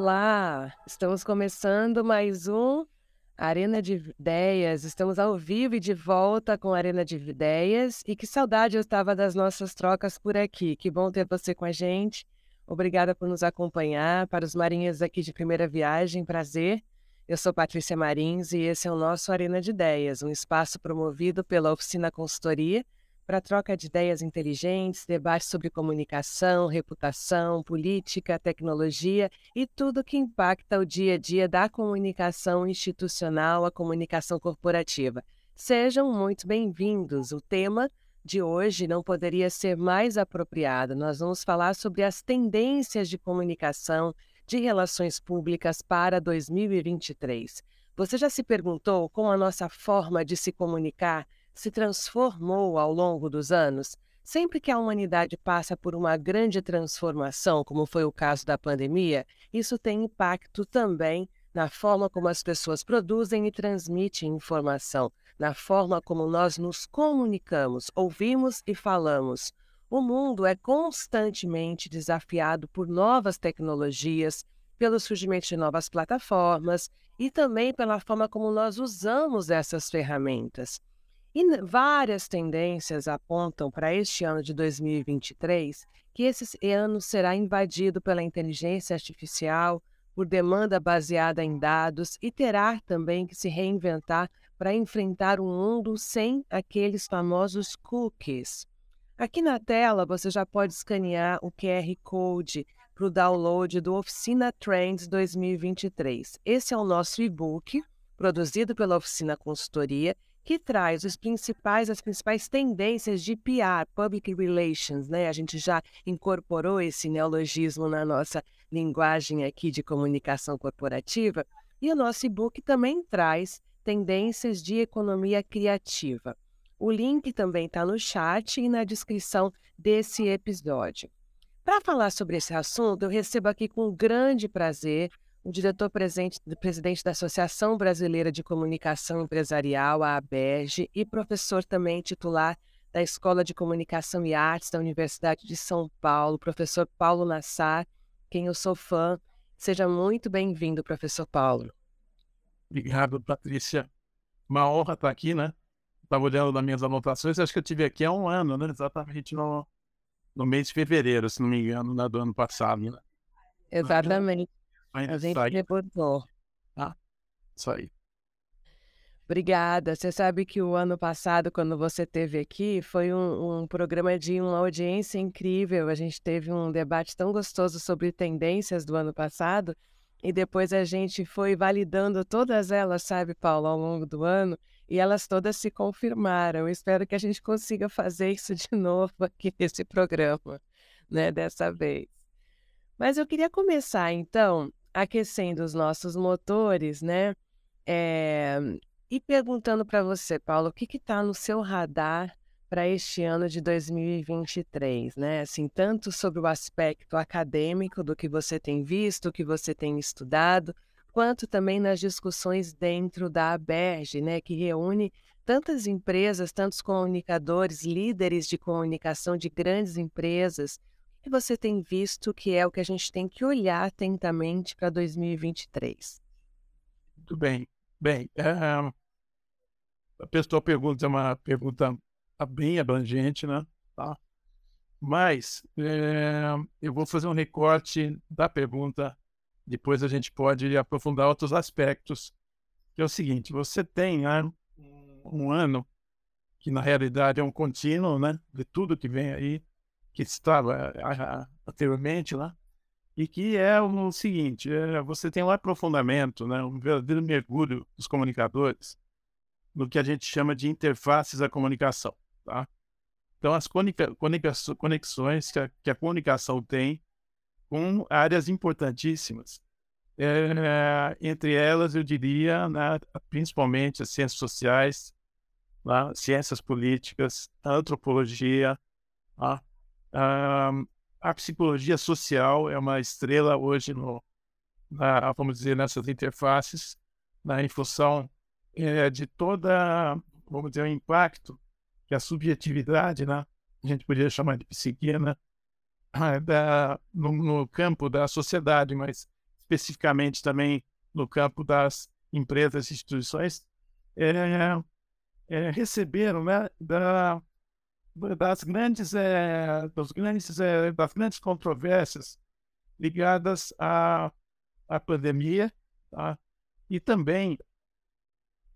Olá, estamos começando mais um Arena de Ideias. Estamos ao vivo e de volta com Arena de Ideias. E que saudade eu estava das nossas trocas por aqui. Que bom ter você com a gente. Obrigada por nos acompanhar. Para os marinheiros aqui de primeira viagem, prazer. Eu sou Patrícia Marins e esse é o nosso Arena de Ideias, um espaço promovido pela Oficina Consultoria para troca de ideias inteligentes, debates sobre comunicação, reputação, política, tecnologia e tudo que impacta o dia a dia da comunicação institucional, a comunicação corporativa. Sejam muito bem-vindos. O tema de hoje não poderia ser mais apropriado. Nós vamos falar sobre as tendências de comunicação de relações públicas para 2023. Você já se perguntou como a nossa forma de se comunicar se transformou ao longo dos anos, sempre que a humanidade passa por uma grande transformação, como foi o caso da pandemia, isso tem impacto também na forma como as pessoas produzem e transmitem informação, na forma como nós nos comunicamos, ouvimos e falamos. O mundo é constantemente desafiado por novas tecnologias, pelo surgimento de novas plataformas e também pela forma como nós usamos essas ferramentas. E várias tendências apontam para este ano de 2023 que esse ano será invadido pela inteligência artificial, por demanda baseada em dados e terá também que se reinventar para enfrentar um mundo sem aqueles famosos cookies. Aqui na tela você já pode escanear o QR Code para o download do Oficina Trends 2023. Esse é o nosso e-book, produzido pela Oficina Consultoria que traz os principais, as principais tendências de PR, Public Relations, né? A gente já incorporou esse neologismo na nossa linguagem aqui de comunicação corporativa. E o nosso e-book também traz tendências de economia criativa. O link também está no chat e na descrição desse episódio. Para falar sobre esse assunto, eu recebo aqui com grande prazer o diretor presidente da Associação Brasileira de Comunicação Empresarial, a ABERJ, e professor também titular da Escola de Comunicação e Artes da Universidade de São Paulo, professor Paulo Nassar, quem eu sou fã. Seja muito bem-vindo, professor Paulo. Obrigado, Patrícia. Uma honra estar aqui, né? Estava olhando nas minhas anotações, acho que eu tive aqui há um ano, né? Exatamente no, no mês de fevereiro, se não me engano, né? do ano passado, né? Exatamente. A gente sai. reportou. Ah, isso aí. Obrigada. Você sabe que o ano passado, quando você teve aqui, foi um, um, programa de uma audiência incrível. A gente teve um debate tão gostoso sobre tendências do ano passado e depois a gente foi validando todas elas, sabe, Paulo, ao longo do ano e elas todas se confirmaram. Eu espero que a gente consiga fazer isso de novo aqui nesse programa, né, dessa vez. Mas eu queria começar, então, aquecendo os nossos motores, né? É, e perguntando para você, Paulo, o que está no seu radar para este ano de 2023, né? Assim, tanto sobre o aspecto acadêmico do que você tem visto, que você tem estudado, quanto também nas discussões dentro da ABERJ, né, que reúne tantas empresas, tantos comunicadores, líderes de comunicação de grandes empresas, que você tem visto que é o que a gente tem que olhar atentamente para 2023? Muito bem. Bem, é, a pessoa pergunta é uma pergunta bem abrangente, né? Tá? Mas é, eu vou fazer um recorte da pergunta, depois a gente pode aprofundar outros aspectos. Que é o seguinte: você tem né, um ano que na realidade é um contínuo, né? De tudo que vem aí, que estava anteriormente lá, e que é o seguinte: é, você tem um aprofundamento, né, um verdadeiro mergulho dos comunicadores no que a gente chama de interfaces da comunicação. Tá? Então, as conexões que a, que a comunicação tem com áreas importantíssimas. É, entre elas, eu diria, né, principalmente as ciências sociais, né, ciências políticas, antropologia, tá? a psicologia social é uma estrela hoje no, na, vamos dizer, nessas interfaces, na, em função é, de toda, vamos dizer, o impacto que a subjetividade, né, a gente poderia chamar de psique, né, da, no, no, campo da sociedade, mas especificamente também no campo das empresas e instituições, é, é, receberam né, da, das grandes, é, dos grandes, é, das grandes controvérsias ligadas à, à pandemia tá? e também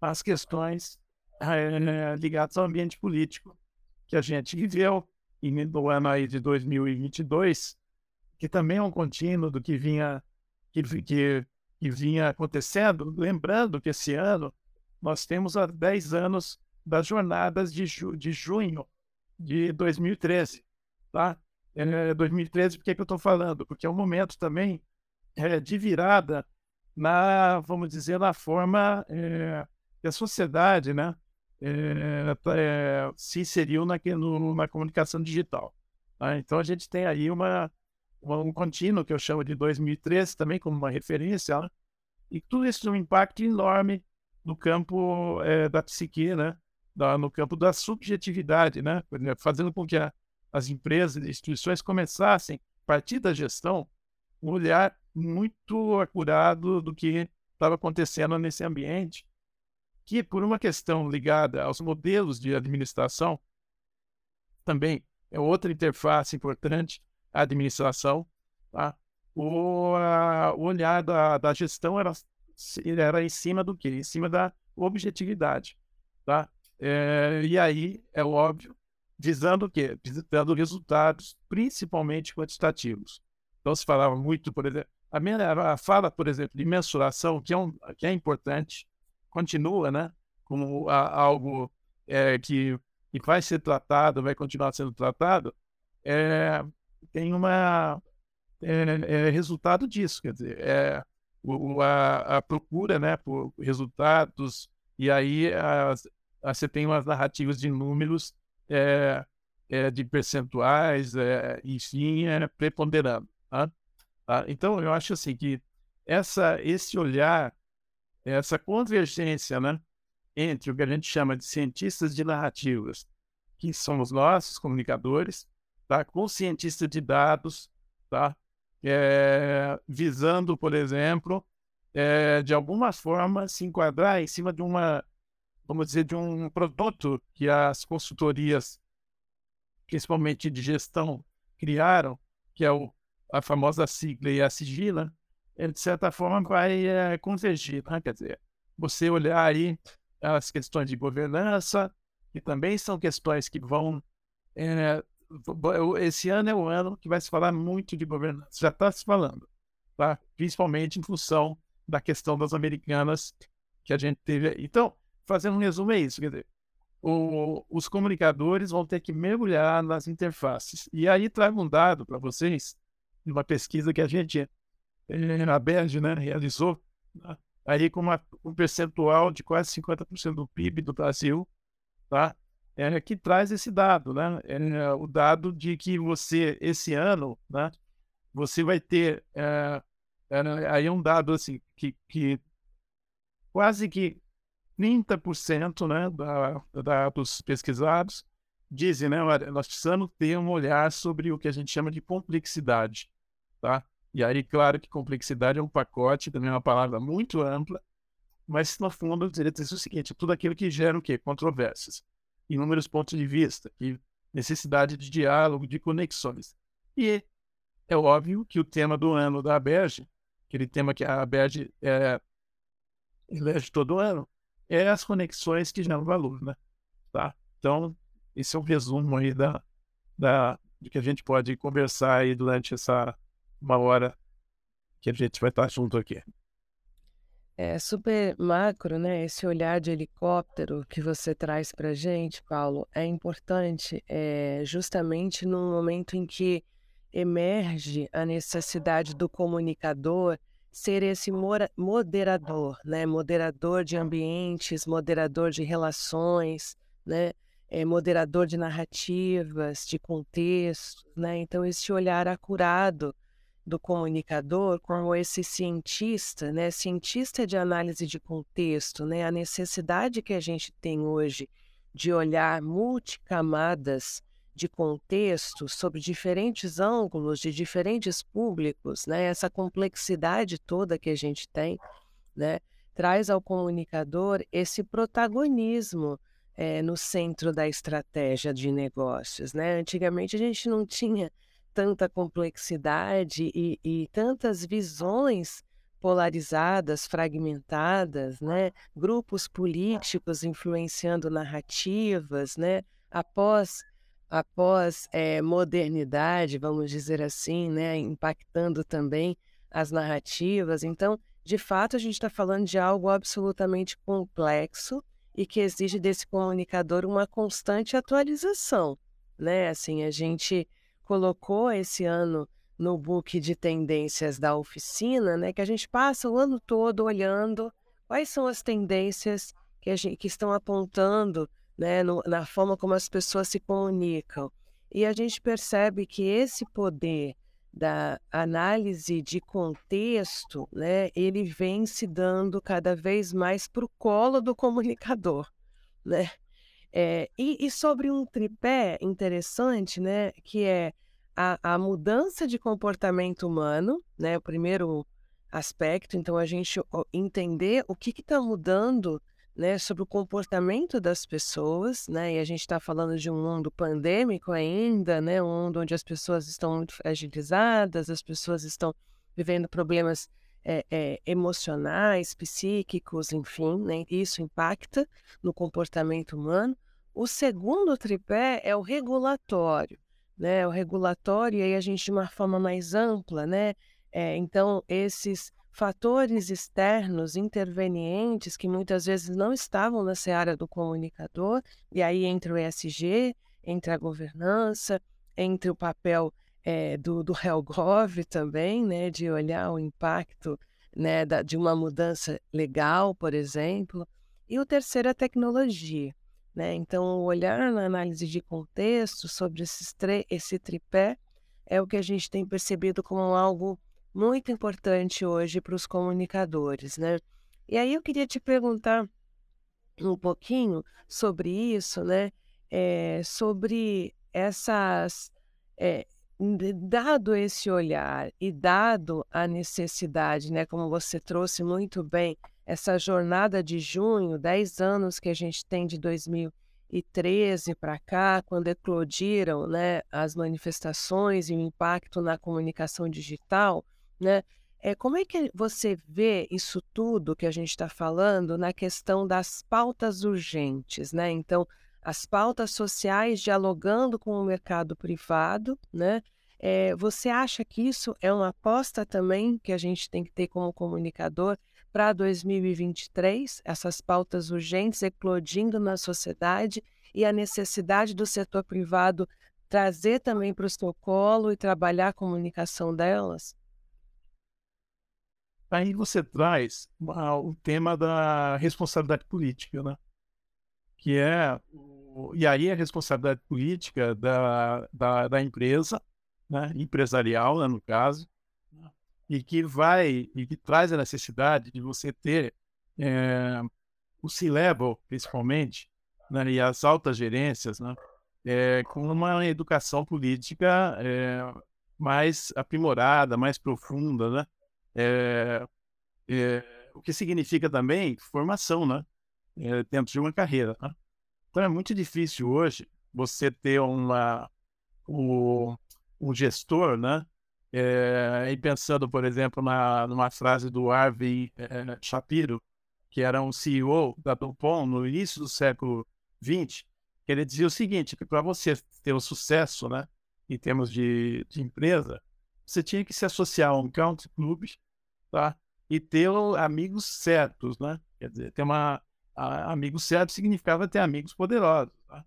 as questões é, ligadas ao ambiente político que a gente viveu no ano aí de 2022, que também é um contínuo do que vinha que, que, que vinha acontecendo, lembrando que esse ano nós temos há 10 anos das jornadas de, ju de junho de 2013. Tá? É, 2013, por que, que eu estou falando? Porque é um momento também é, de virada na, vamos dizer, na forma é, que a sociedade né, é, é, se inseriu na, no, na comunicação digital. Tá? Então a gente tem aí uma, um contínuo que eu chamo de 2013 também como uma referência, né? e tudo isso tem um impacto enorme no campo é, da psique, né? Da, no campo da subjetividade, né? fazendo com que a, as empresas e instituições começassem, a partir da gestão, um olhar muito acurado do que estava acontecendo nesse ambiente, que por uma questão ligada aos modelos de administração, também é outra interface importante, a administração, tá? o, a, o olhar da, da gestão era era em cima do quê? Em cima da objetividade, tá? É, e aí, é óbvio, visando o quê? Visando resultados, principalmente quantitativos. Então, se falava muito, por exemplo, a, minha, a fala, por exemplo, de mensuração, que é, um, que é importante, continua, né? Como a, algo é, que, que vai ser tratado, vai continuar sendo tratado, é, tem uma é, é resultado disso, quer dizer, é, o, a, a, procura né, por resultados, e aí as, você tem umas narrativas de números, é, é, de percentuais, é, enfim, é, preponderando. Tá? Tá? Então, eu acho assim que essa, esse olhar, essa convergência né, entre o que a gente chama de cientistas de narrativas, que somos nossos comunicadores, tá? com cientistas de dados, tá? é, visando, por exemplo, é, de alguma forma se enquadrar em cima de uma, vamos dizer, de um produto que as consultorias, principalmente de gestão, criaram, que é o, a famosa sigla ESG, né? ele, de certa forma, vai é, convergir. Né? Quer dizer, você olhar aí as questões de governança, que também são questões que vão é, esse ano é o ano que vai se falar muito de governança, já está se falando, tá? principalmente em função da questão das americanas que a gente teve. Então, fazendo um resumo, é isso. Quer dizer, o, os comunicadores vão ter que mergulhar nas interfaces. E aí trago um dado para vocês, de uma pesquisa que a gente, eh, a BERG, né, realizou, né, aí com uma, um percentual de quase 50% do PIB do Brasil, tá? é, que traz esse dado, né? É, o dado de que você, esse ano, né, você vai ter. É, é, aí é um dado assim, que, que quase que 30% né, da, da, dos pesquisados dizem, né, olha, nós precisamos ter um olhar sobre o que a gente chama de complexidade, tá? E aí, claro que complexidade é um pacote, também é uma palavra muito ampla, mas no fundo, eu diria o seguinte, tudo aquilo que gera o quê? Controvérsias inúmeros pontos de vista e necessidade de diálogo, de conexões. E é óbvio que o tema do ano da ABERJ, aquele tema que a ABERJ é, elege todo ano, é as conexões que geram valor, né? Tá? Então, esse é um resumo aí da, da, de que a gente pode conversar aí durante essa uma hora que a gente vai estar junto aqui. É super macro, né? Esse olhar de helicóptero que você traz para gente, Paulo, é importante é, justamente no momento em que emerge a necessidade do comunicador ser esse moderador, né? Moderador de ambientes, moderador de relações, né? É, moderador de narrativas, de contextos, né? Então esse olhar acurado do comunicador como esse cientista, né, cientista de análise de contexto, né, a necessidade que a gente tem hoje de olhar multicamadas de contexto, sobre diferentes ângulos, de diferentes públicos, né? Essa complexidade toda que a gente tem, né? Traz ao comunicador esse protagonismo é, no centro da estratégia de negócios, né? Antigamente a gente não tinha tanta complexidade e, e tantas visões polarizadas, fragmentadas, né? Grupos políticos influenciando narrativas, né? Após após é, modernidade, vamos dizer assim, né? Impactando também as narrativas. Então, de fato, a gente está falando de algo absolutamente complexo e que exige desse comunicador uma constante atualização, né? Assim, a gente colocou esse ano no book de tendências da oficina, né, que a gente passa o ano todo olhando quais são as tendências que, gente, que estão apontando né, no, na forma como as pessoas se comunicam. E a gente percebe que esse poder da análise de contexto, né, ele vem se dando cada vez mais para o colo do comunicador, né? É, e, e, sobre um tripé interessante, né, que é a, a mudança de comportamento humano, né? O primeiro aspecto, então a gente entender o que está mudando né, sobre o comportamento das pessoas, né, e a gente está falando de um mundo pandêmico ainda, né, um mundo onde as pessoas estão muito fragilizadas, as pessoas estão vivendo problemas é, é, emocionais, psíquicos, enfim, né, isso impacta no comportamento humano. O segundo tripé é o regulatório, né, o regulatório, e aí a gente de uma forma mais ampla, né, é, então esses fatores externos intervenientes que muitas vezes não estavam na seara do comunicador, e aí entra o ESG, entra a governança, entra o papel é, do, do HelGov também, né, de olhar o impacto né, da, de uma mudança legal, por exemplo, e o terceiro é a tecnologia. Né? Então, olhar na análise de contexto sobre esse tripé é o que a gente tem percebido como algo muito importante hoje para os comunicadores. Né? E aí eu queria te perguntar um pouquinho sobre isso, né? É, sobre essas. É, dado esse olhar e dado a necessidade, né, como você trouxe muito bem, essa jornada de junho, 10 anos que a gente tem de 2013 para cá, quando eclodiram né, as manifestações e o impacto na comunicação digital, né? É, como é que você vê isso tudo que a gente está falando na questão das pautas urgentes, né? Então, as pautas sociais dialogando com o mercado privado, né? É, você acha que isso é uma aposta também que a gente tem que ter como comunicador para 2023, essas pautas urgentes eclodindo na sociedade e a necessidade do setor privado trazer também para o seu colo e trabalhar a comunicação delas? Aí você traz o tema da responsabilidade política, né? Que é, e aí a responsabilidade política da, da, da empresa, né? empresarial, né, no caso, e que vai e que traz a necessidade de você ter é, o C-level, principalmente, né, e as altas gerências, né, é, com uma educação política é, mais aprimorada, mais profunda, né, o que significa também formação, né, dentro de uma carreira. Né? Então é muito difícil hoje você ter uma, um, gestor, né, é, e pensando, por exemplo, na, numa frase do Harvey é, Shapiro, que era um CEO da DuPont no início do século XX, ele dizia o seguinte, que para você ter o um sucesso né, em termos de, de, empresa, você tinha que se associar a um country club tá? e ter amigos certos. Né? Quer dizer, ter uma, a, amigos certos significava ter amigos poderosos. Tá?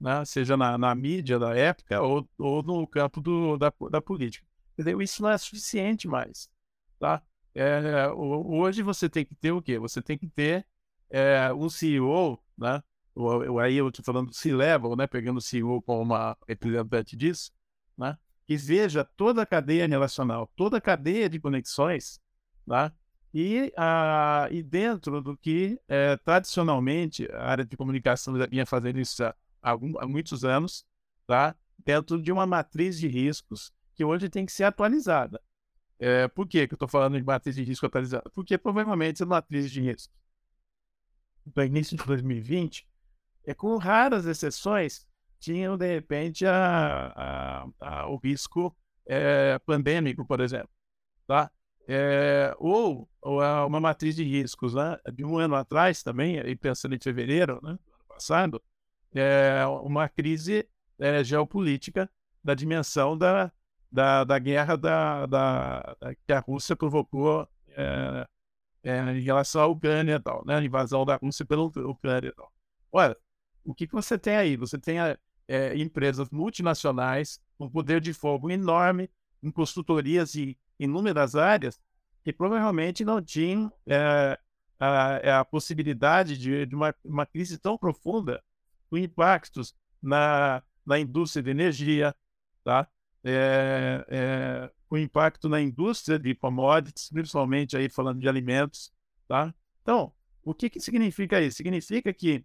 Né? Seja na, na, mídia da época ou, ou no campo do, da, da política. Entendeu? Isso não é suficiente mais, tá? É, hoje você tem que ter o quê? Você tem que ter é, um CEO, né? Aí eu estou falando do C-Level, né? Pegando o CEO como uma representante disso, né? Que veja toda a cadeia relacional, toda a cadeia de conexões, tá? E, a, e dentro do que é, tradicionalmente a área de comunicação já vinha fazendo isso há, há, muitos anos, tá? dentro de uma matriz de riscos que hoje tem que ser atualizada. É, por que, que eu estou falando de matriz de risco atualizada? Porque provavelmente a matriz de risco do início de 2020, é, com raras exceções, tinham de repente a, a, a, o risco é, pandêmico, por exemplo. Tá? É, ou, ou uma matriz de riscos. Né? De um ano atrás também, pensando em fevereiro né, do ano passado, é, uma crise geopolítica da dimensão da, da, da guerra da, da, que a Rússia provocou em relação à Ucrânia e tal, né? A invasão da Rússia pela Ucrânia e tal. Olha, o que, que você tem aí? Você tem é, empresas multinacionais com poder de fogo enorme, em consultorias de inúmeras áreas, que provavelmente não tinham é, a, a, possibilidade de, de uma, uma, crise tão profunda, com impactos na, na indústria de energia, tá? é, é, o impacto na indústria de commodities, principalmente aí falando de alimentos, tá? Então, o que, que significa isso? Significa que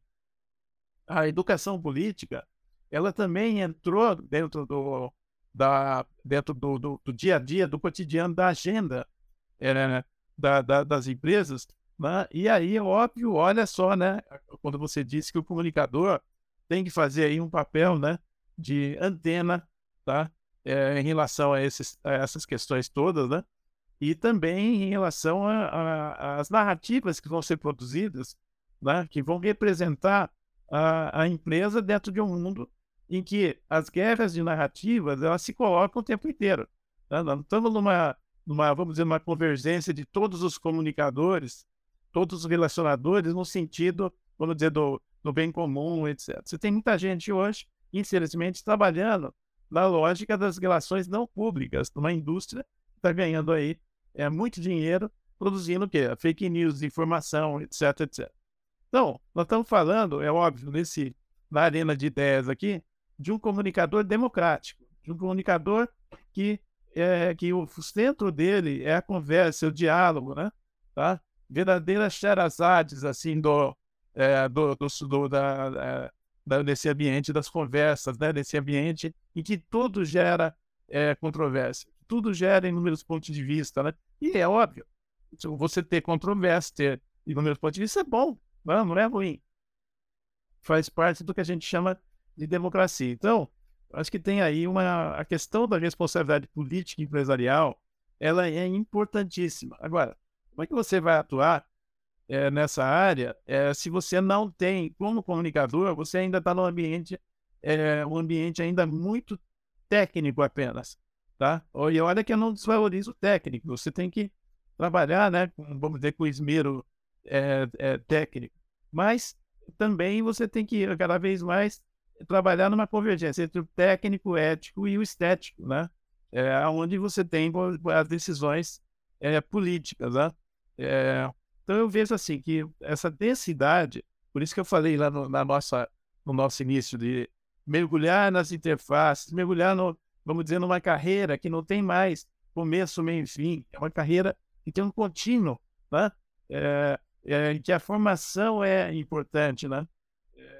a educação política, ela também entrou dentro do, da, dentro do, do, do dia a dia, do cotidiano, da agenda é, da, da, das empresas, né? E aí, óbvio, olha só, né? Quando você disse que o comunicador tem que fazer aí um papel, né? De antena, tá? é, em relação a, esses, a, essas questões todas, né? E também em relação às narrativas que vão ser produzidas, né? que vão representar a, a empresa dentro de um mundo em que as guerras de narrativas elas se colocam o tempo inteiro. Né? Nós estamos numa, numa, vamos dizer, uma convergência de todos os comunicadores, todos os relacionadores, no sentido, vamos dizer, do, do bem comum, etc. Você tem muita gente hoje, infelizmente, trabalhando na lógica das relações não públicas, numa indústria que está ganhando aí é, muito dinheiro produzindo o quê? Fake news, informação, etc, etc. Então, nós estamos falando, é óbvio, nesse, na arena de ideias aqui, de um comunicador democrático, de um comunicador que, é, que o centro dele é a conversa, o diálogo, né? Tá? Verdadeiras xerazades, assim, do, é, do, do, do da, é, desse ambiente das conversas, né? desse ambiente em que tudo gera é, controvérsia, tudo gera inúmeros pontos de vista. Né? E é óbvio, você ter controvérsia, ter inúmeros pontos de vista é bom, não, não é ruim. Faz parte do que a gente chama de democracia. Então, acho que tem aí uma a questão da responsabilidade política e empresarial, ela é importantíssima. Agora, como é que você vai atuar é, nessa área, é, se você não tem, como comunicador, você ainda está no ambiente, é, um ambiente ainda muito técnico apenas, tá? E olha que eu não desvalorizo o técnico, você tem que trabalhar, né, com, vamos dizer, com esmero técnico, mas também você tem que cada vez mais trabalhar numa convergência entre o técnico, o ético e o estético, né? É, onde você tem as decisões é, políticas, né? É, então eu vejo assim que essa densidade, por isso que eu falei lá no, na nossa, no nosso início de mergulhar nas interfaces, mergulhar no, vamos dizer, numa carreira que não tem mais começo, meio e fim, é uma carreira que tem um contínuo, né? É, é, que a formação é importante, né?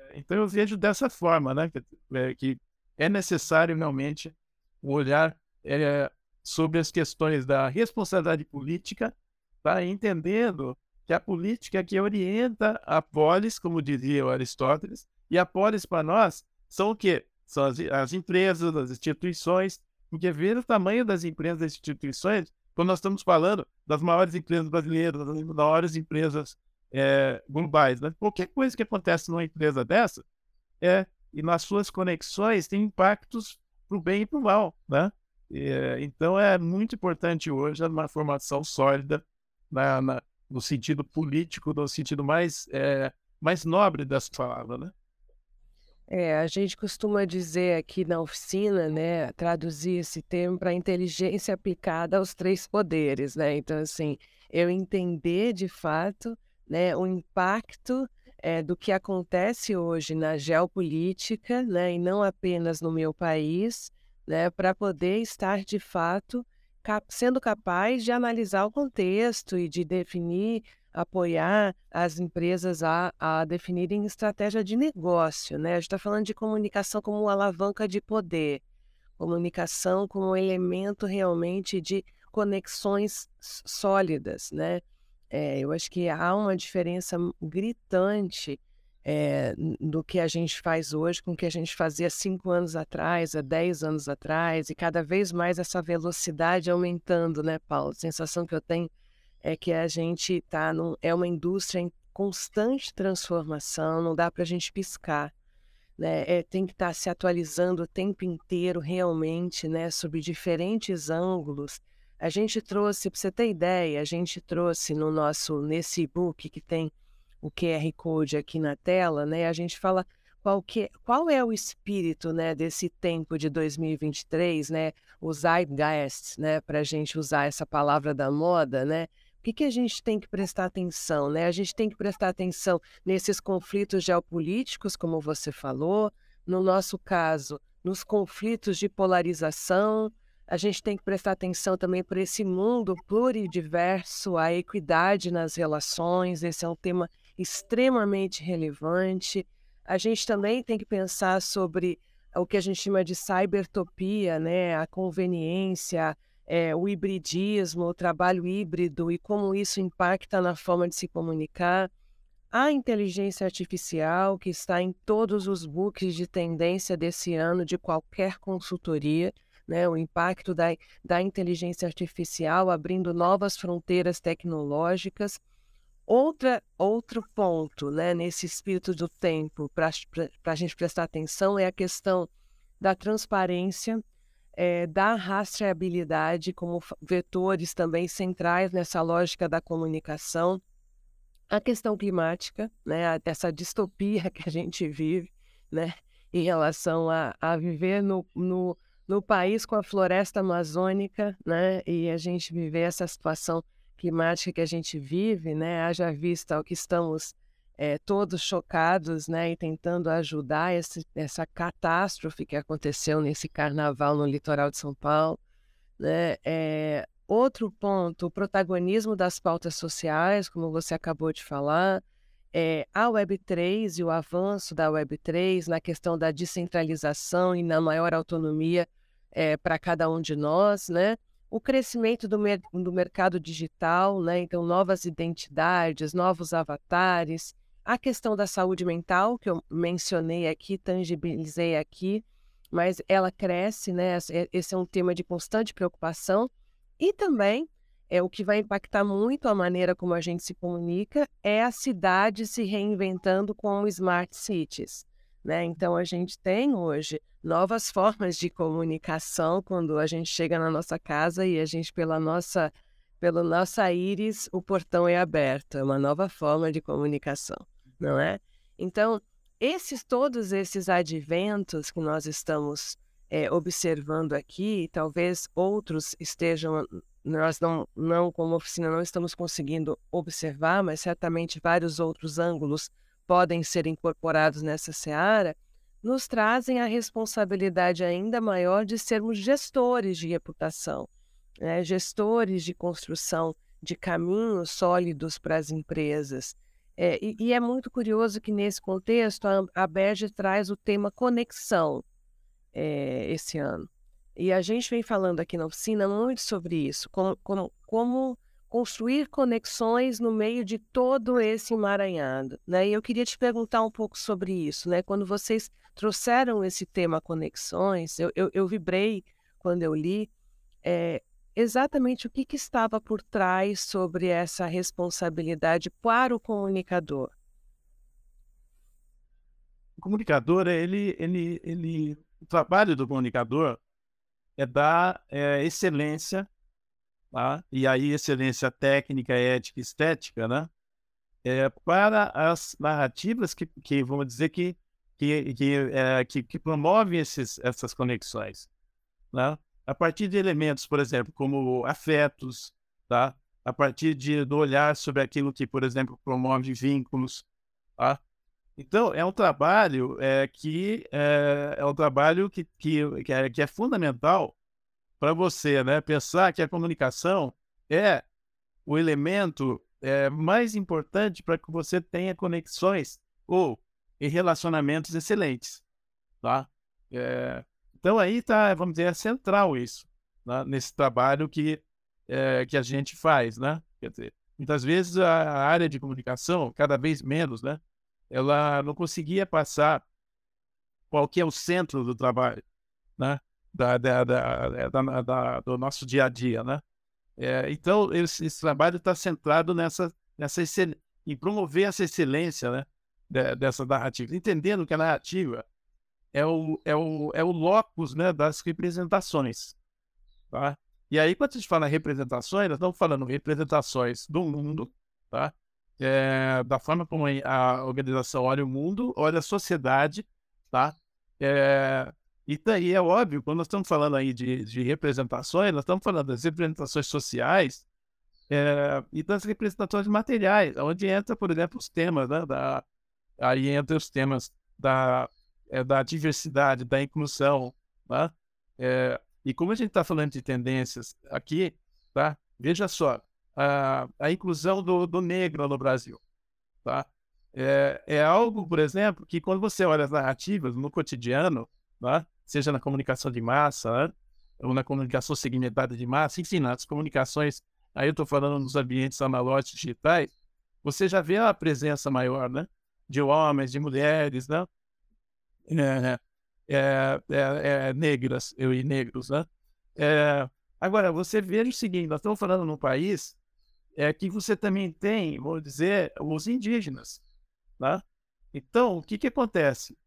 É, então eu vejo dessa forma, né? Que, é, que é necessário realmente um olhar é, sobre as questões da responsabilidade política, tá? entendendo que a política que orienta a polis, como dizia o Aristóteles, e a polis para nós são o quê? São as, as empresas, as instituições, porque ver o tamanho das empresas, das instituições, quando nós estamos falando das maiores empresas brasileiras, das maiores empresas é, globais, né? qualquer coisa que acontece numa empresa dessa, é, e nas suas conexões tem impactos para o bem e para o mal, né? É, então é muito importante hoje uma formação sólida na, na, no sentido político, no sentido mais, é, mais nobre dessa palavra, né? É, a gente costuma dizer aqui na oficina, né, traduzir esse termo para inteligência aplicada aos três poderes, né? Então, assim, eu entender de fato, né, o impacto é, do que acontece hoje na geopolítica, né, e não apenas no meu país, né, para poder estar de fato sendo capaz de analisar o contexto e de definir apoiar as empresas a, a definirem estratégia de negócio, né? A gente está falando de comunicação como alavanca de poder, comunicação como elemento realmente de conexões sólidas, né? É, eu acho que há uma diferença gritante é, do que a gente faz hoje com o que a gente fazia cinco anos atrás, há dez anos atrás, e cada vez mais essa velocidade aumentando, né, Paulo? A sensação que eu tenho é que a gente está é uma indústria em constante transformação, não dá para a gente piscar. Né? É, tem que estar tá se atualizando o tempo inteiro, realmente, né, sobre diferentes ângulos. A gente trouxe, para você ter ideia, a gente trouxe no nosso, nesse e-book que tem o QR Code aqui na tela, né, a gente fala qual, que, qual é o espírito né, desse tempo de 2023, né, o zeitgeist, né, para a gente usar essa palavra da moda, né, o que, que a gente tem que prestar atenção? Né? A gente tem que prestar atenção nesses conflitos geopolíticos, como você falou, no nosso caso, nos conflitos de polarização. A gente tem que prestar atenção também para esse mundo pluridiverso, a equidade nas relações. Esse é um tema extremamente relevante. A gente também tem que pensar sobre o que a gente chama de cybertopia, né? a conveniência, é, o hibridismo, o trabalho híbrido e como isso impacta na forma de se comunicar. A inteligência artificial, que está em todos os books de tendência desse ano de qualquer consultoria, né? o impacto da, da inteligência artificial abrindo novas fronteiras tecnológicas. Outra, outro ponto né, nesse espírito do tempo para a gente prestar atenção é a questão da transparência é, da rastreabilidade como vetores também centrais nessa lógica da comunicação, a questão climática, né, essa distopia que a gente vive, né, em relação a, a viver no, no, no país com a floresta amazônica, né, e a gente viver essa situação climática que a gente vive, né, haja vista o que estamos é, todos chocados, né, e tentando ajudar esse, essa catástrofe que aconteceu nesse carnaval no litoral de São Paulo, né? É, outro ponto, o protagonismo das pautas sociais, como você acabou de falar, é, a Web3 e o avanço da Web3 na questão da descentralização e na maior autonomia é, para cada um de nós, né? O crescimento do, mer do mercado digital, né? Então, novas identidades, novos avatares, a questão da saúde mental, que eu mencionei aqui, tangibilizei aqui, mas ela cresce, né? Esse é um tema de constante preocupação. E também é o que vai impactar muito a maneira como a gente se comunica é a cidade se reinventando com smart cities. Né? Então a gente tem hoje novas formas de comunicação quando a gente chega na nossa casa e a gente pela nossa pelo nossa íris o portão é aberto, é uma nova forma de comunicação não é? Então, esses todos esses adventos que nós estamos é, observando aqui, talvez outros estejam, nós não, não como oficina não estamos conseguindo observar, mas certamente vários outros ângulos podem ser incorporados nessa seara, nos trazem a responsabilidade ainda maior de sermos gestores de reputação, né? gestores de construção de caminhos sólidos para as empresas. É, e, e, é muito curioso que, nesse contexto, a, a Berge traz o tema conexão é, esse ano. E a gente vem falando aqui na oficina muito sobre isso, como, como, como construir conexões no meio de todo esse emaranhado. Né? E eu queria te perguntar um pouco sobre isso. Né? Quando vocês trouxeram esse tema conexões, eu, eu, eu vibrei quando eu li. É, exatamente o que, que estava por trás sobre essa responsabilidade para o comunicador. O comunicador, ele, ele, ele, o trabalho do comunicador é dar é, excelência, tá? e aí excelência técnica, ética, estética, né? É, para as narrativas que, que vamos dizer que que, que, é, que, que promovem esses, essas conexões, né? a partir de elementos, por exemplo, como afetos, tá? a partir de, do olhar sobre aquilo que, por exemplo, promove vínculos. Tá? Então, é um trabalho é, que é, é, um trabalho que, que, que, é, que é fundamental para você né? pensar que a comunicação é o elemento é, mais importante para que você tenha conexões ou relacionamentos excelentes, tá? É, então aí tá, vamos dizer, é central isso, né? nesse trabalho que, é, que a gente faz, né? Quer dizer, muitas vezes a área de comunicação, cada vez menos, né? Ela não conseguia passar qual que é o centro do trabalho, né? Da, da, da, da, do nosso dia a dia, né? É, então, esse, esse trabalho está centrado nessa, nessa em promover essa excelência né, de, dessa narrativa, entendendo que a narrativa é o, é o, é o locus né, das representações. Tá? E aí, quando a gente fala representações, nós estamos falando representações do mundo, tá? É, da forma como a organização olha o mundo, olha a sociedade, tá? É, e daí é óbvio, quando nós estamos falando aí de, de representações, nós estamos falando das representações sociais é, e das representações materiais, onde entra, por exemplo, os temas, né, da, aí entra os temas da, é, da diversidade, da inclusão, né? É, e como a gente está falando de tendências aqui, tá? Veja só, a, a inclusão do, do negro no Brasil, tá? É, é algo, por exemplo, que quando você olha as narrativas no cotidiano, tá? Seja na comunicação de massa, né? ou na comunicação segmentada de massa, enfim, nas comunicações, aí eu estou falando nos ambientes analógicos digitais, você já vê a presença maior, né? De homens, de mulheres, né? É, é, é, é negras e negros, né? É, agora, você veja o seguinte, nós estamos falando num país é, que você também tem, vou dizer, os indígenas, né? Então, o que que acontece?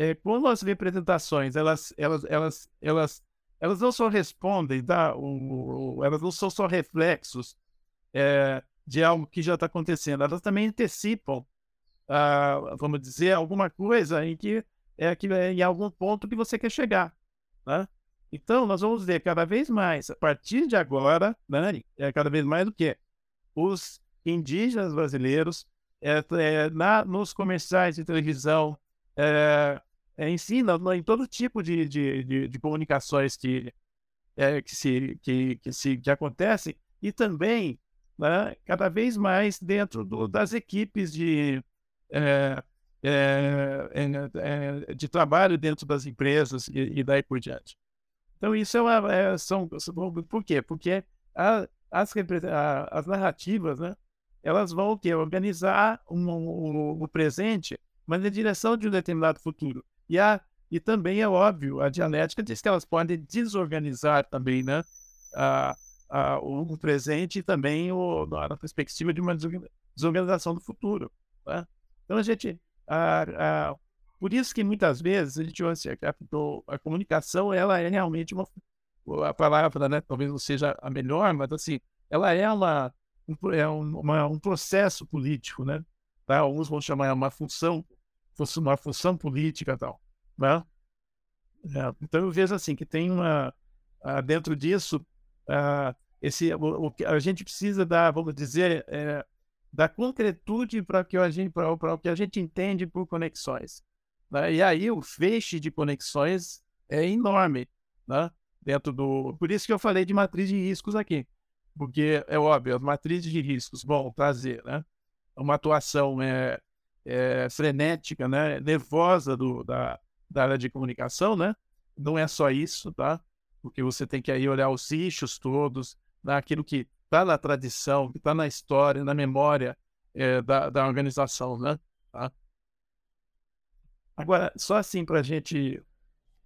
É, quando as representações elas, elas, elas, elas, elas não só respondem, tá? O, o, elas não são só reflexos é, de algo que já está acontecendo, elas também antecipam, ah, vamos dizer, alguma coisa em que é que é em algum ponto que você quer chegar, né? Então, nós vamos ver cada vez mais, a partir de agora, né, é cada vez mais do que os indígenas brasileiros é, é, na, nos comerciais de televisão, é, é, ensina em todo tipo de, de, de, de comunicações que, é, que, se, que, que, se, que acontecem e também né, cada vez mais dentro do, das equipes de, é, é, é, é de trabalho dentro das empresas e, e, daí por diante. Então, isso é uma. É, são, por quê? Porque a, as, a, as narrativas, né, elas vão que, organizar o um, um, um, presente, mas na direção de um determinado futuro. E, a, e também é óbvio, a dialética diz que elas podem desorganizar também né, a, a, o presente e também o, a perspectiva de uma desorganização do futuro. Né? Então a gente. A, a, por isso que muitas vezes a gente assim, a, a comunicação ela é realmente uma. A palavra né, talvez não seja a melhor, mas assim, ela é uma, um, é uma, um processo político, né? Tá? Alguns vão chamar uma função uma função política e tal. Né? É, então eu vejo assim que tem uma uh, dentro disso uh, esse o, o, a gente precisa dar vamos dizer é, da concretude para que a gente para o que a gente entende por conexões né? e aí o feixe de conexões é enorme né? dentro do por isso que eu falei de matriz de riscos aqui porque é óbvio as matrizes de riscos vão trazer né? uma atuação é, é, frenética, né, nervosa do, da, da área de comunicação, né? Não é só isso, tá? Porque você tem que aí olhar os eixos todos, naquilo né? que está na tradição, que está na história, na memória é, da, da organização, né? Tá? Agora, só assim para a gente.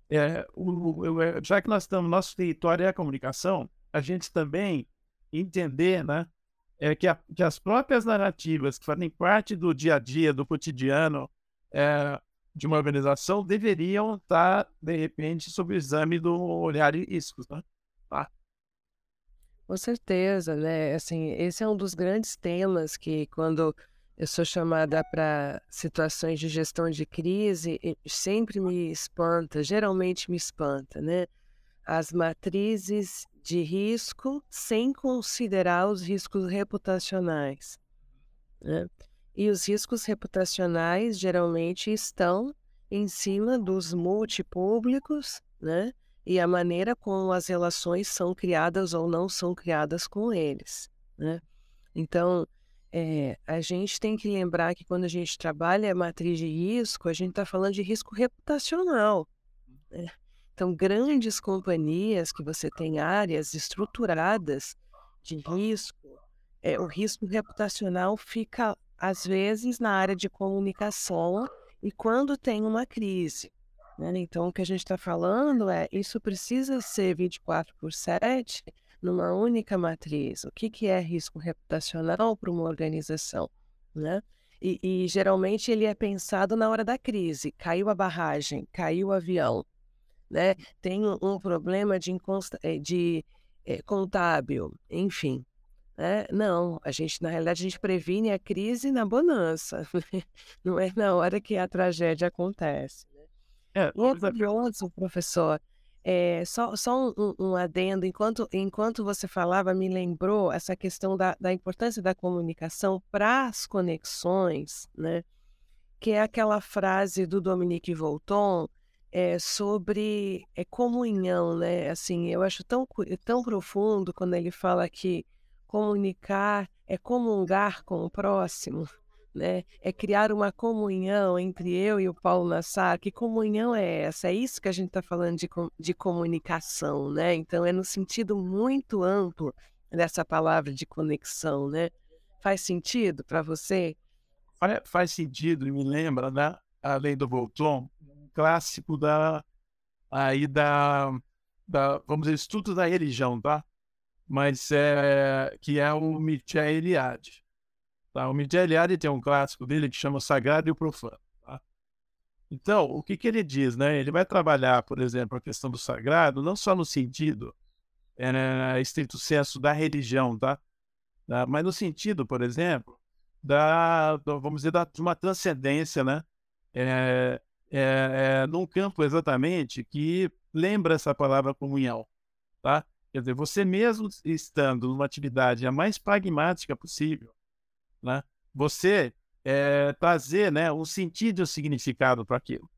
É, o, o, já que nós estamos, nosso território é a comunicação, a gente também entender, né? É que, a, que, as próprias narrativas que fazem parte do dia a dia, do cotidiano é, de uma organização, deveriam estar, de repente, sob o exame do olhar de riscos. Né? Tá? Com certeza, né? Assim, esse é um dos grandes temas que, quando eu sou chamada para situações de gestão de crise, sempre me espanta, geralmente me espanta, né? As matrizes de risco sem considerar os riscos reputacionais. Né? E os riscos reputacionais geralmente estão em cima dos multipúblicos, né? E a maneira como as relações são criadas ou não são criadas com eles, né? Então, é, a gente tem que lembrar que quando a gente trabalha a matriz de risco, a gente está falando de risco reputacional. Né? Então, grandes companhias que você tem áreas estruturadas de risco, é, o risco reputacional fica, às vezes, na área de comunicação e quando tem uma crise. Né? Então, o que a gente está falando é isso precisa ser 24 por 7 numa única matriz. O que, que é risco reputacional para uma organização? Né? E, e, geralmente ele é pensado na hora da crise. Caiu a barragem, caiu o avião, né? tem um, problema de, inconsta, eh, de é, contábil, enfim. Né? Não, a gente, na realidade, a gente previne a crise na bonança, não é na hora que a tragédia acontece. Né? É, é curioso, professor, é, só, só um, um, adendo, enquanto, enquanto você falava, me lembrou essa questão da, da importância da comunicação para as conexões, né? que é aquela frase do Dominique Volton é, sobre é, comunhão, né? Assim, eu acho tão, tão profundo quando ele fala que comunicar é comungar com o próximo né? É criar uma comunhão entre eu e o Paulo Nassar. Que comunhão é essa? É isso que a gente está falando de, de comunicação, né? Então é no sentido muito amplo dessa palavra de conexão, né? Faz sentido para você? Faz sentido e me lembra, né? Além do Volton, clássico da aí da, da vamos dizer estudo da religião, tá? Mas é que é o Michel Eliade Tá? O Miguel Eliade tem um clássico dele que chama Sagrado e o Profano. Tá? Então, o que, que ele diz? Né? Ele vai trabalhar, por exemplo, a questão do sagrado, não só no sentido, é, estrito senso da religião, tá? tá? mas no sentido, por exemplo, da, vamos dizer, da, de uma transcendência, né? É, é, é, num campo exatamente que lembra essa palavra comunhão, tá? Quer dizer, você mesmo estando numa atividade a mais pragmática possível, né? Você é, trazer né, um sentido e um significado para aquilo.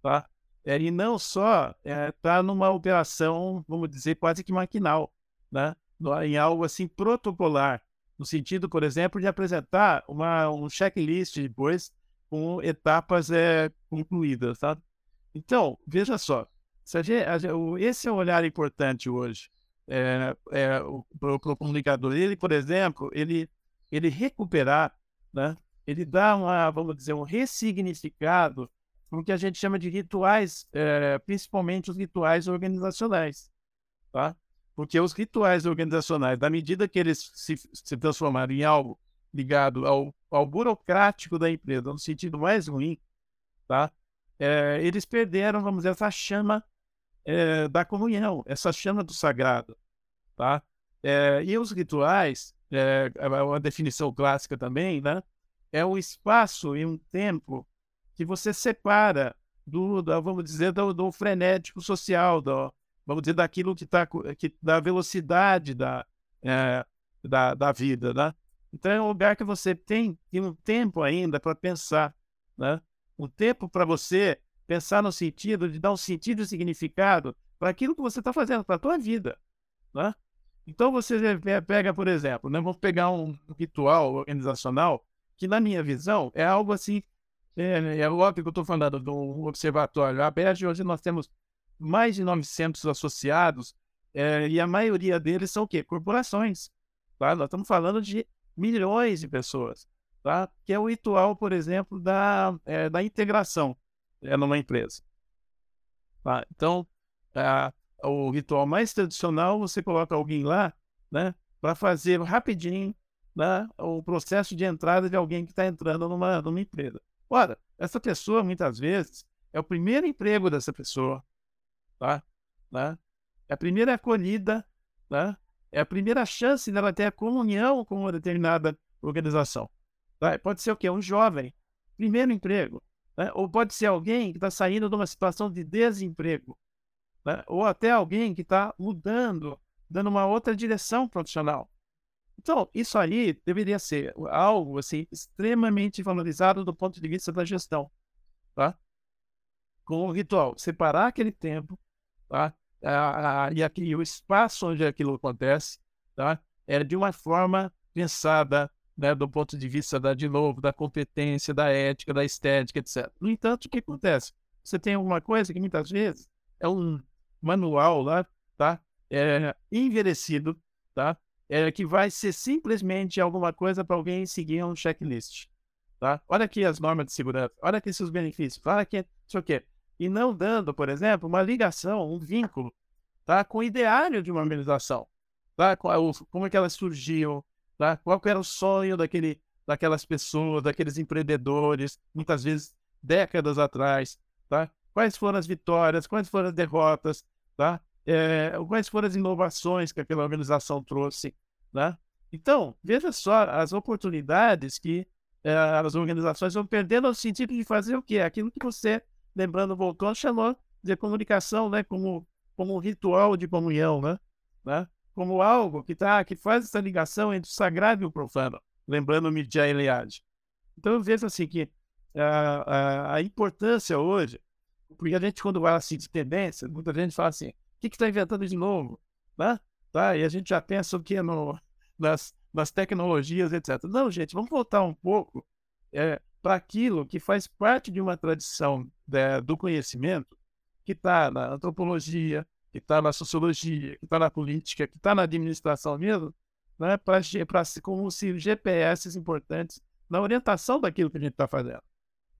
Tá? É, e não só estar é, tá numa operação, vamos dizer, quase que maquinal, né? em algo assim protocolar, no sentido, por exemplo, de apresentar uma, um checklist depois com etapas é, concluídas. Tá? Então, veja só, esse é um olhar importante hoje é, é, para o comunicador. Ele, por exemplo, ele ele recuperar, né? ele dá uma, vamos dizer, um ressignificado no que a gente chama de rituais, é, principalmente os rituais organizacionais, tá? Porque os rituais organizacionais, da medida que eles se, se transformaram em algo ligado ao, ao burocrático da empresa, no sentido mais ruim, tá? É, eles perderam, vamos dizer, essa chama é, da comunhão, essa chama do sagrado, tá? e os rituais, é, é uma definição clássica também, né? É um espaço e um tempo que você separa do, vamos dizer, do, do frenético social, do, vamos dizer, daquilo que está, que, da velocidade da, é, da, da vida, né? Então é um lugar que você tem, um tempo ainda para pensar, né? Um tempo para você pensar no sentido de dar um sentido e significado para aquilo que você está fazendo, para a tua vida, né? Então você pega, por exemplo, né, vamos pegar um ritual organizacional que, na minha visão, é algo assim. É, é óbvio que eu estou falando do observatório aberto, hoje nós temos mais de 900 associados, é, e a maioria deles são o quê? Corporações. Tá? Nós estamos falando de milhões de pessoas, tá? que é o ritual, por exemplo, da, é, da integração é, numa empresa. Tá? Então, a, o ritual mais tradicional, você coloca alguém lá, né, para fazer rapidinho né, o processo de entrada de alguém que está entrando numa, numa empresa. Ora, essa pessoa, muitas vezes, é o primeiro emprego dessa pessoa, tá? Né? É a primeira acolhida, né? É a primeira chance dela ter a comunhão com uma determinada organização. Tá? Pode ser o quê? Um jovem, primeiro emprego. Né? Ou pode ser alguém que está saindo de uma situação de desemprego né? ou até alguém que está mudando, dando uma outra direção profissional. Então, isso aí deveria ser algo assim extremamente valorizado do ponto de vista da gestão, tá? Com o ritual, separar aquele tempo, tá? E, aqui, o espaço onde aquilo acontece, tá? É de uma forma pensada, né, do ponto de vista da, de novo, da competência, da ética, da estética, etc. No entanto, o que acontece? Você tem alguma coisa que muitas vezes é um manual lá, tá? É, envelhecido, tá? É, que vai ser simplesmente alguma coisa para alguém seguir um checklist, tá? Olha aqui as normas de segurança, olha aqui seus benefícios, olha aqui, isso aqui. E não dando, por exemplo, uma ligação, um vínculo, tá? Com o ideário de uma organização, tá? Como é que elas surgiam, tá? Qual era o sonho daquele, daquelas pessoas, daqueles empreendedores, muitas vezes décadas atrás, tá? Quais foram as vitórias, quais foram as derrotas, tá? É, quais foram as inovações que aquela organização trouxe, né? Então, veja só as oportunidades que é, as organizações vão perdendo no sentido de fazer o quê? Aquilo que você, lembrando, voltou, chamou de comunicação, né? Como, como um ritual de comunhão, né? né? Como algo que, tá, que faz essa ligação entre o sagrado e o profano, lembrando-me de Eliade. Então, eu vejo assim que a, a, a importância hoje porque a gente, quando vai assim de tendência, muita gente fala assim: o que está inventando de novo? Né? Tá? E a gente já pensa o que no, nas, nas tecnologias, etc. Não, gente, vamos voltar um pouco é, para aquilo que faz parte de uma tradição né, do conhecimento que está na antropologia, que está na sociologia, que está na política, que está na administração mesmo, né, para como se GPS importantes na orientação daquilo que a gente está fazendo.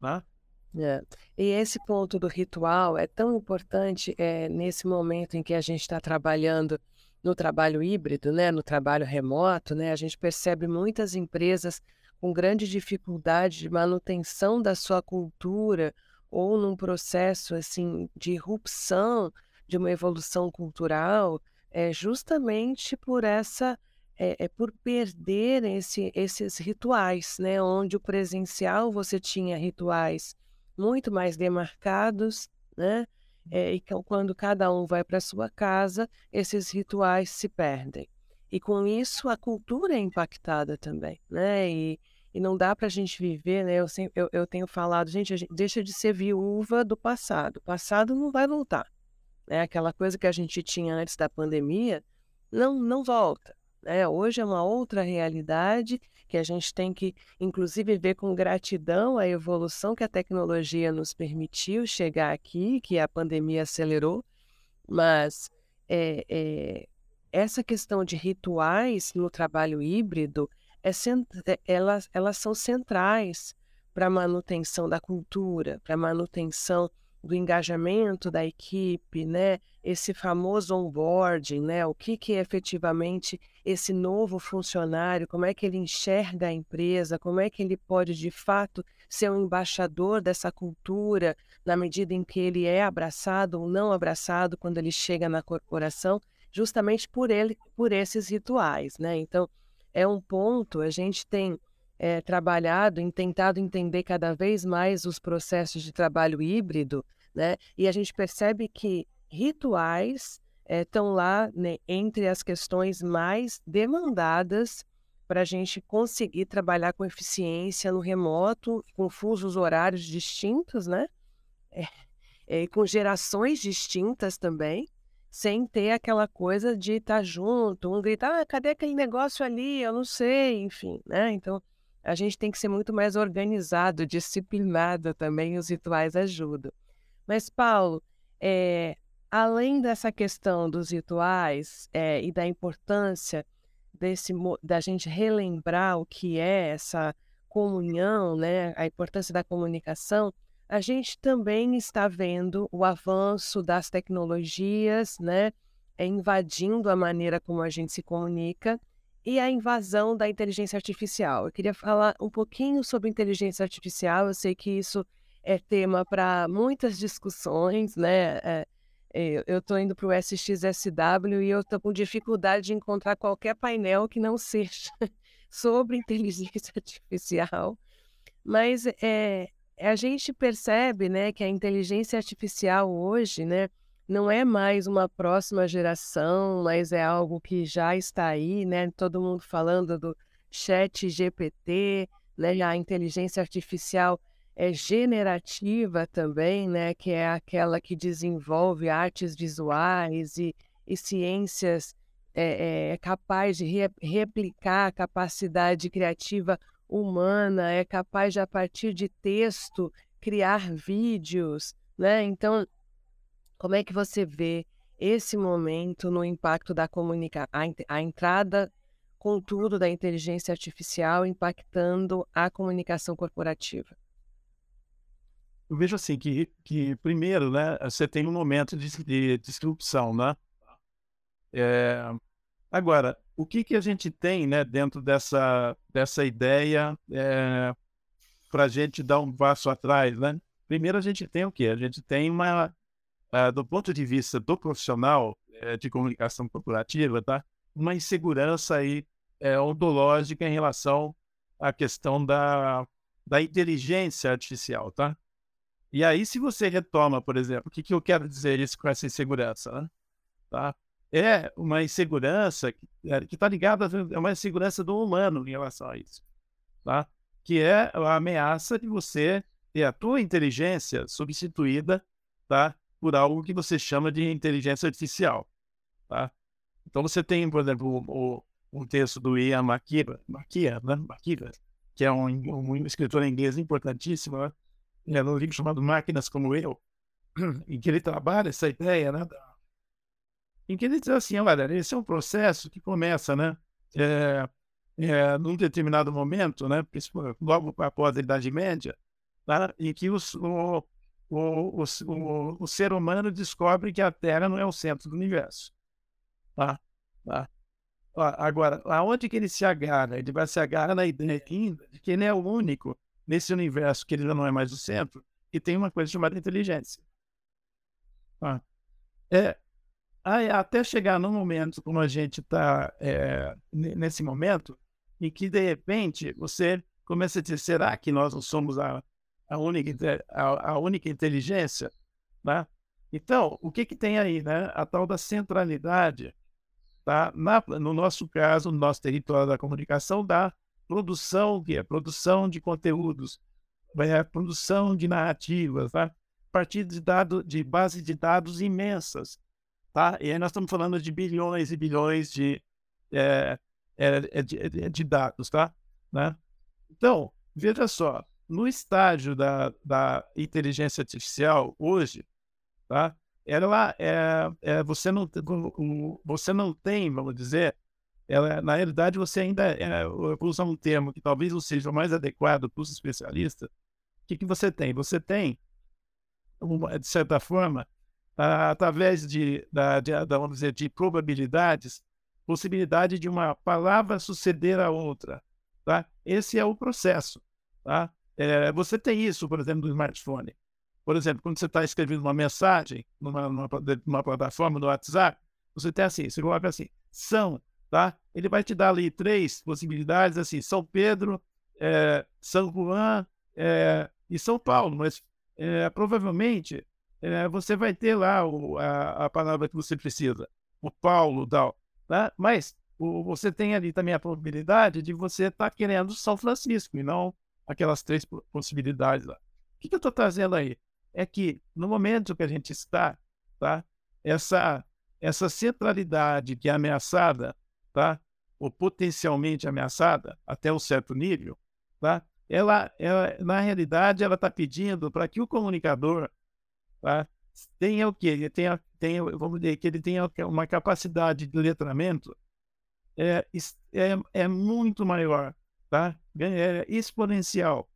Né? É. E esse ponto do ritual é tão importante é, nesse momento em que a gente está trabalhando no trabalho híbrido, né, no trabalho remoto, né, a gente percebe muitas empresas com grande dificuldade de manutenção da sua cultura ou num processo assim de irrupção de uma evolução cultural, é justamente por essa é, é por perder esse, esses rituais, né, onde o presencial você tinha rituais muito mais demarcados, né? É, e quando cada um vai para sua casa, esses rituais se perdem. E com isso a cultura é impactada também, né? E, e não dá para a gente viver, né? Eu, sempre, eu, eu tenho falado, gente, gente, deixa de ser viúva do passado. O passado não vai voltar. Né? Aquela coisa que a gente tinha antes da pandemia não, não volta. Né? Hoje é uma outra realidade que a gente tem que, inclusive, ver com gratidão a evolução que a tecnologia nos permitiu chegar aqui, que a pandemia acelerou, mas é, é, essa questão de rituais no trabalho híbrido, é, é elas, elas são centrais para a manutenção da cultura, para a manutenção do engajamento da equipe, né? Esse famoso onboarding, né? O que que é efetivamente esse novo funcionário, como é que ele enxerga a empresa, como é que ele pode de fato ser um embaixador dessa cultura na medida em que ele é abraçado ou não abraçado quando ele chega na corporação, justamente por ele, por esses rituais, né? Então, é um ponto, a gente tem é, trabalhado em tentado entender cada vez mais os processos de trabalho híbrido, né? E a gente percebe que rituais estão é, lá né, entre as questões mais demandadas para a gente conseguir trabalhar com eficiência no remoto, com fusos horários distintos, né? É, é, com gerações distintas também, sem ter aquela coisa de estar junto, um gritar, ah, cadê aquele negócio ali? Eu não sei, enfim, né? Então, a gente tem que ser muito mais organizado, disciplinado também, os rituais ajudam. Mas, Paulo, é, além dessa questão dos rituais é, e da importância desse, da gente relembrar o que é essa comunhão, né, a importância da comunicação, a gente também está vendo o avanço das tecnologias, né, invadindo a maneira como a gente se comunica e a invasão da inteligência artificial. Eu queria falar um pouquinho sobre inteligência artificial. Eu sei que isso é tema para muitas discussões, né? É, é eu estou indo para o SXSW e eu estou com dificuldade de encontrar qualquer painel que não seja sobre inteligência artificial. Mas é, a gente percebe né, que a inteligência artificial hoje, né, não é mais uma próxima geração, mas é algo que já está aí, né? Todo mundo falando do chat GPT, né? A inteligência artificial é generativa também, né? Que é aquela que desenvolve artes visuais e, e ciências é, é capaz de re replicar a capacidade criativa humana, é capaz de, a partir de texto, criar vídeos, né? Então, como é que você vê esse momento no impacto da comunicação, a entrada com tudo da inteligência artificial impactando a comunicação corporativa? Eu vejo assim que, que primeiro, né, você tem um momento de, de disrupção, né? É, agora, o que, que a gente tem, né, dentro dessa, dessa ideia é, para a gente dar um passo atrás, né? Primeiro a gente tem o quê? A gente tem uma, uh, do ponto de vista do profissional uh, de comunicação corporativa, tá? Uma insegurança aí uh, ontológica em relação à questão da, da inteligência artificial, tá? E aí, se você retoma, por exemplo, o que, que eu quero dizer isso com essa insegurança, né? Tá? É uma insegurança que está é, ligada a uma insegurança do humano em relação a isso, tá? Que é a ameaça de você ter a tua inteligência substituída, tá? Por algo que você chama de inteligência artificial, tá? Então você tem, por exemplo, o, um texto do Ian Makira, Makira, né? Makira, que é um, um escritor inglês importantíssimo, né? é um livro chamado Máquinas como Eu, em que ele trabalha essa ideia, né? Em que ele diz assim, olha, esse é um processo que começa, né? É, é, num determinado momento, né? Logo após a Idade Média, tá? em que os, o, o, o, o, ser humano descobre que a Terra não é o centro do universo. Tá? Tá? Agora, aonde que ele se agarra? Ele vai se agarrar na ideia ainda de que ele é o único nesse universo que ele não é mais o centro, e tem uma coisa chamada inteligência. Ah, é, até chegar no momento como a gente está é, nesse momento, em que de repente você começa a dizer, será que nós não somos a, a, única, a, a única inteligência? Né? Então, o que, que tem aí? Né? A tal da centralidade, tá? Na, no nosso caso, no nosso território da comunicação, da produção, que é produção de conteúdos, é produção de narrativas, tá? a partir de, dado, de base de dados imensas. Tá? E aí nós estamos falando de bilhões e bilhões de, é, é, de, de, dados. Tá? Né? Então, veja só, no estágio da, da inteligência artificial hoje, tá? ela é, é, você, não, você não tem, vamos dizer, ela, na realidade, você ainda, é, eu vou usar um termo que talvez não seja o mais adequado para os especialistas. O que, que você tem? Você tem, de certa forma, através de, da, de, da, vamos dizer, de probabilidades, possibilidade de uma palavra suceder a outra. Tá? Esse é o processo. Tá? É, você tem isso, por exemplo, no smartphone. Por exemplo, quando você está escrevendo uma mensagem numa, numa, numa plataforma no WhatsApp, você tem assim, você coloca assim, são tá? Ele vai te dar ali três possibilidades, assim, São Pedro, é, São Juan é, e São Paulo, mas é, provavelmente você vai ter lá o, a, a, palavra que você precisa, o Paulo tal, tá? Mas o, você tem ali também a probabilidade de você estar tá querendo São Francisco e não aquelas três possibilidades lá. O que, que eu estou trazendo aí? É que no momento que a gente está, tá? Essa, essa centralidade que é ameaçada tá? ou potencialmente ameaçada até um certo nível, tá? ela, ela na realidade, ela está pedindo para que o comunicador tá? o quê? Ele tenha, tenha, vamos dizer, que ele tenha uma capacidade de letramento é, é, é muito maior, tá? é exponencial.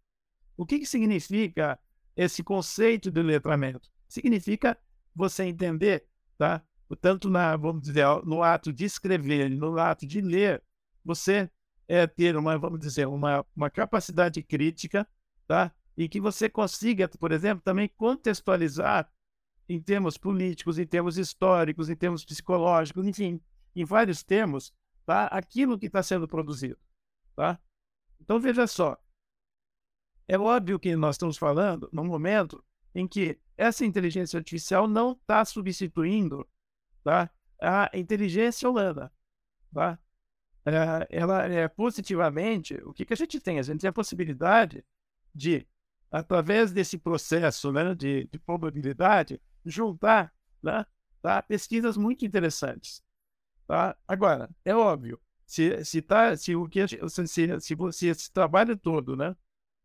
O que, que significa esse conceito de letramento? Significa você entender tá? tanto na, vamos dizer, no ato de escrever, no ato de ler, você é ter uma, vamos dizer, uma, uma capacidade crítica, tá? E que você consiga, por exemplo, também contextualizar em termos políticos, em termos históricos, em termos psicológicos, enfim, em vários termos, tá? Aquilo que está sendo produzido, tá? Então veja só, é óbvio que nós estamos falando num momento em que essa inteligência artificial não está substituindo tá? a inteligência humana. Tá? É, ela é positivamente, o que, que a gente tem? A gente tem a possibilidade de, através desse processo né, de, de probabilidade, juntar né, tá? pesquisas muito interessantes. Tá? Agora, é óbvio, se, se, tá, se, o que, se, se, se, se esse trabalho todo né,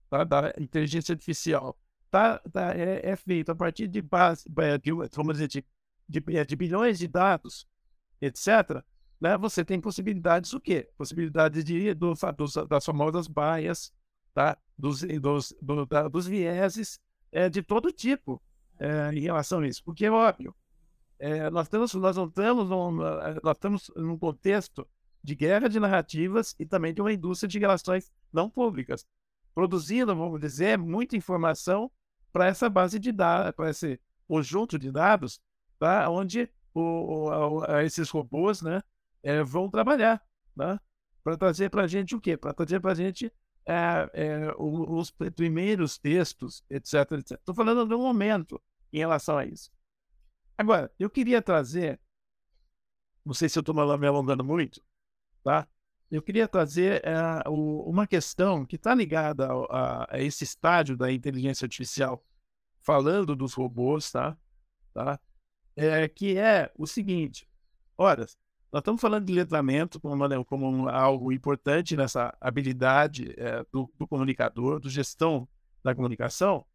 tá, da inteligência artificial tá, tá, é, é feito a partir de, base, de, vamos dizer, de, de, de bilhões de dados, etc., né, você tem possibilidades o quê? Possibilidades de, do, dos, das famosas baias, tá? dos, dos, do, da, dos vieses é, de todo tipo é, em relação a isso. Porque é óbvio, é, nós, temos, nós, estamos num, nós estamos num contexto de guerra de narrativas e também de uma indústria de relações não públicas, produzindo, vamos dizer, muita informação para essa base de dados, para esse conjunto de dados, tá? onde o, o, esses robôs né, é, vão trabalhar, né? Para trazer para a gente o quê? Para trazer para a gente é, é, os primeiros textos, etc. Estou falando de um momento em relação a isso. Agora, eu queria trazer, não sei se eu estou me alongando muito, tá? Eu queria trazer é, o, uma questão que está ligada a, a, esse estágio da inteligência artificial, falando dos robôs, tá? tá? É, que é o seguinte: ora, nós estamos falando de letramento como, né, como algo importante nessa habilidade é, do, do, comunicador, do gestão da comunicação.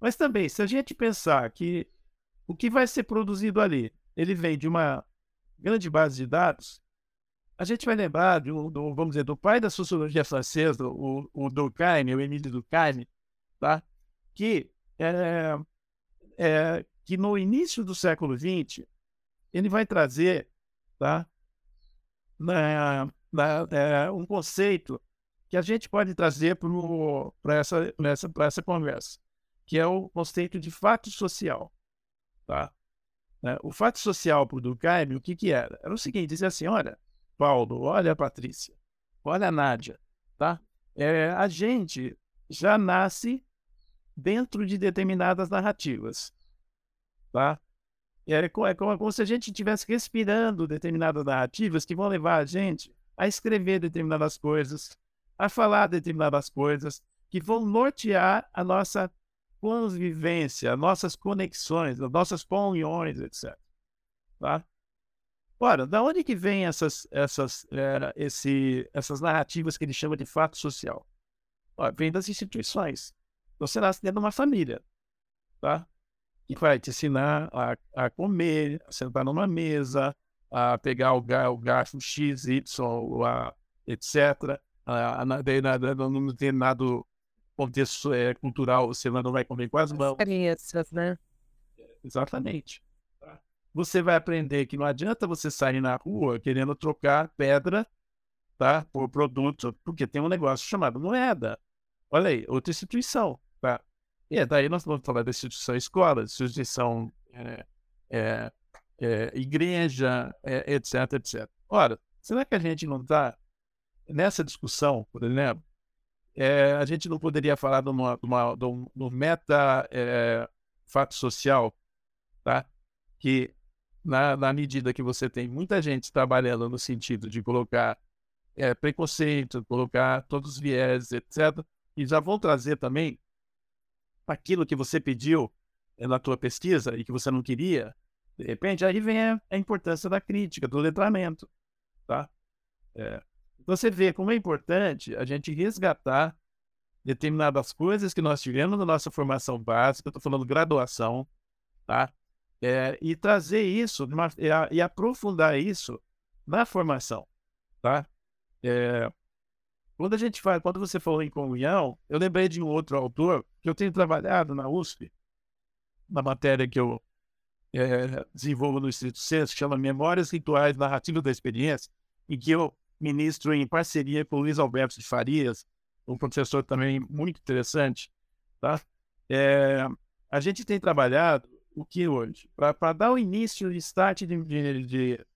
Mas também, se a gente pensar que o que vai ser produzido ali, ele vem de uma grande base de dados, a gente vai lembrar do, do vamos dizer, do pai da sociologia francesa, o, o Durkheim, o Emile Durkheim, tá? que, é, é, que no início do século XX, ele vai trazer tá? Na, na, é, um conceito que a gente pode trazer para essa, essa, essa conversa, que é o conceito de fato social. Tá? É, o fato social para o Durkheim, o que, que era? Era o seguinte, dizia assim, olha, Paulo, olha a Patrícia, olha a Nádia, tá? É, a gente já nasce dentro de determinadas narrativas, tá? É como, é como se a gente estivesse respirando determinadas narrativas que vão levar a gente a escrever determinadas coisas, a falar determinadas coisas, que vão nortear a nossa convivência, as nossas conexões, as nossas comunhões, etc. Tá? Ora, da onde que vem essas, essas, é, esse, essas narrativas que ele chama de fato social? Ora, vem das instituições. Você nasce dentro de uma família. Tá? Que vai te ensinar a, a comer, a sentar numa mesa, a pegar o, gar, o garfo X, Y, a, etc. A, a, daí, nada, não tem nada contexto é, cultural, você não vai comer com as mãos. Experiências, né? Exatamente. Você vai aprender que não adianta você sair na rua querendo trocar pedra tá, por produto, porque tem um negócio chamado moeda. Olha aí, outra instituição. Tá? E daí nós vamos falar da instituição escola, instituição é, é, é, igreja, etc, etc. Ora, será que a gente não está nessa discussão, por exemplo, é, a gente não poderia falar de, uma, de, uma, de um, meta é, fato social, tá? que na, na, medida que você tem muita gente trabalhando no sentido de colocar é, preconceito, colocar todos os viés, etc., e já vão trazer também aquilo que você pediu eh, na tua pesquisa e que você não queria, de repente, aí vem a, a importância da crítica, do letramento, tá? É, você vê como é importante a gente resgatar determinadas coisas que nós tivemos na nossa formação básica, estou falando graduação, tá? É, e trazer isso uma, e, e, aprofundar isso na formação, tá? É, quando a gente fala, quando você falou em comunhão, eu lembrei de um outro autor que eu tenho trabalhado na USP, na matéria que eu é, desenvolvo no Distrito Senso, que chama Memórias Rituais Narrativas da Experiência, e que eu ministro em parceria com o Luiz Alberto de Farias, um professor também muito interessante. Tá? É, a gente tem trabalhado o que hoje? Para dar o início de start de, de, de,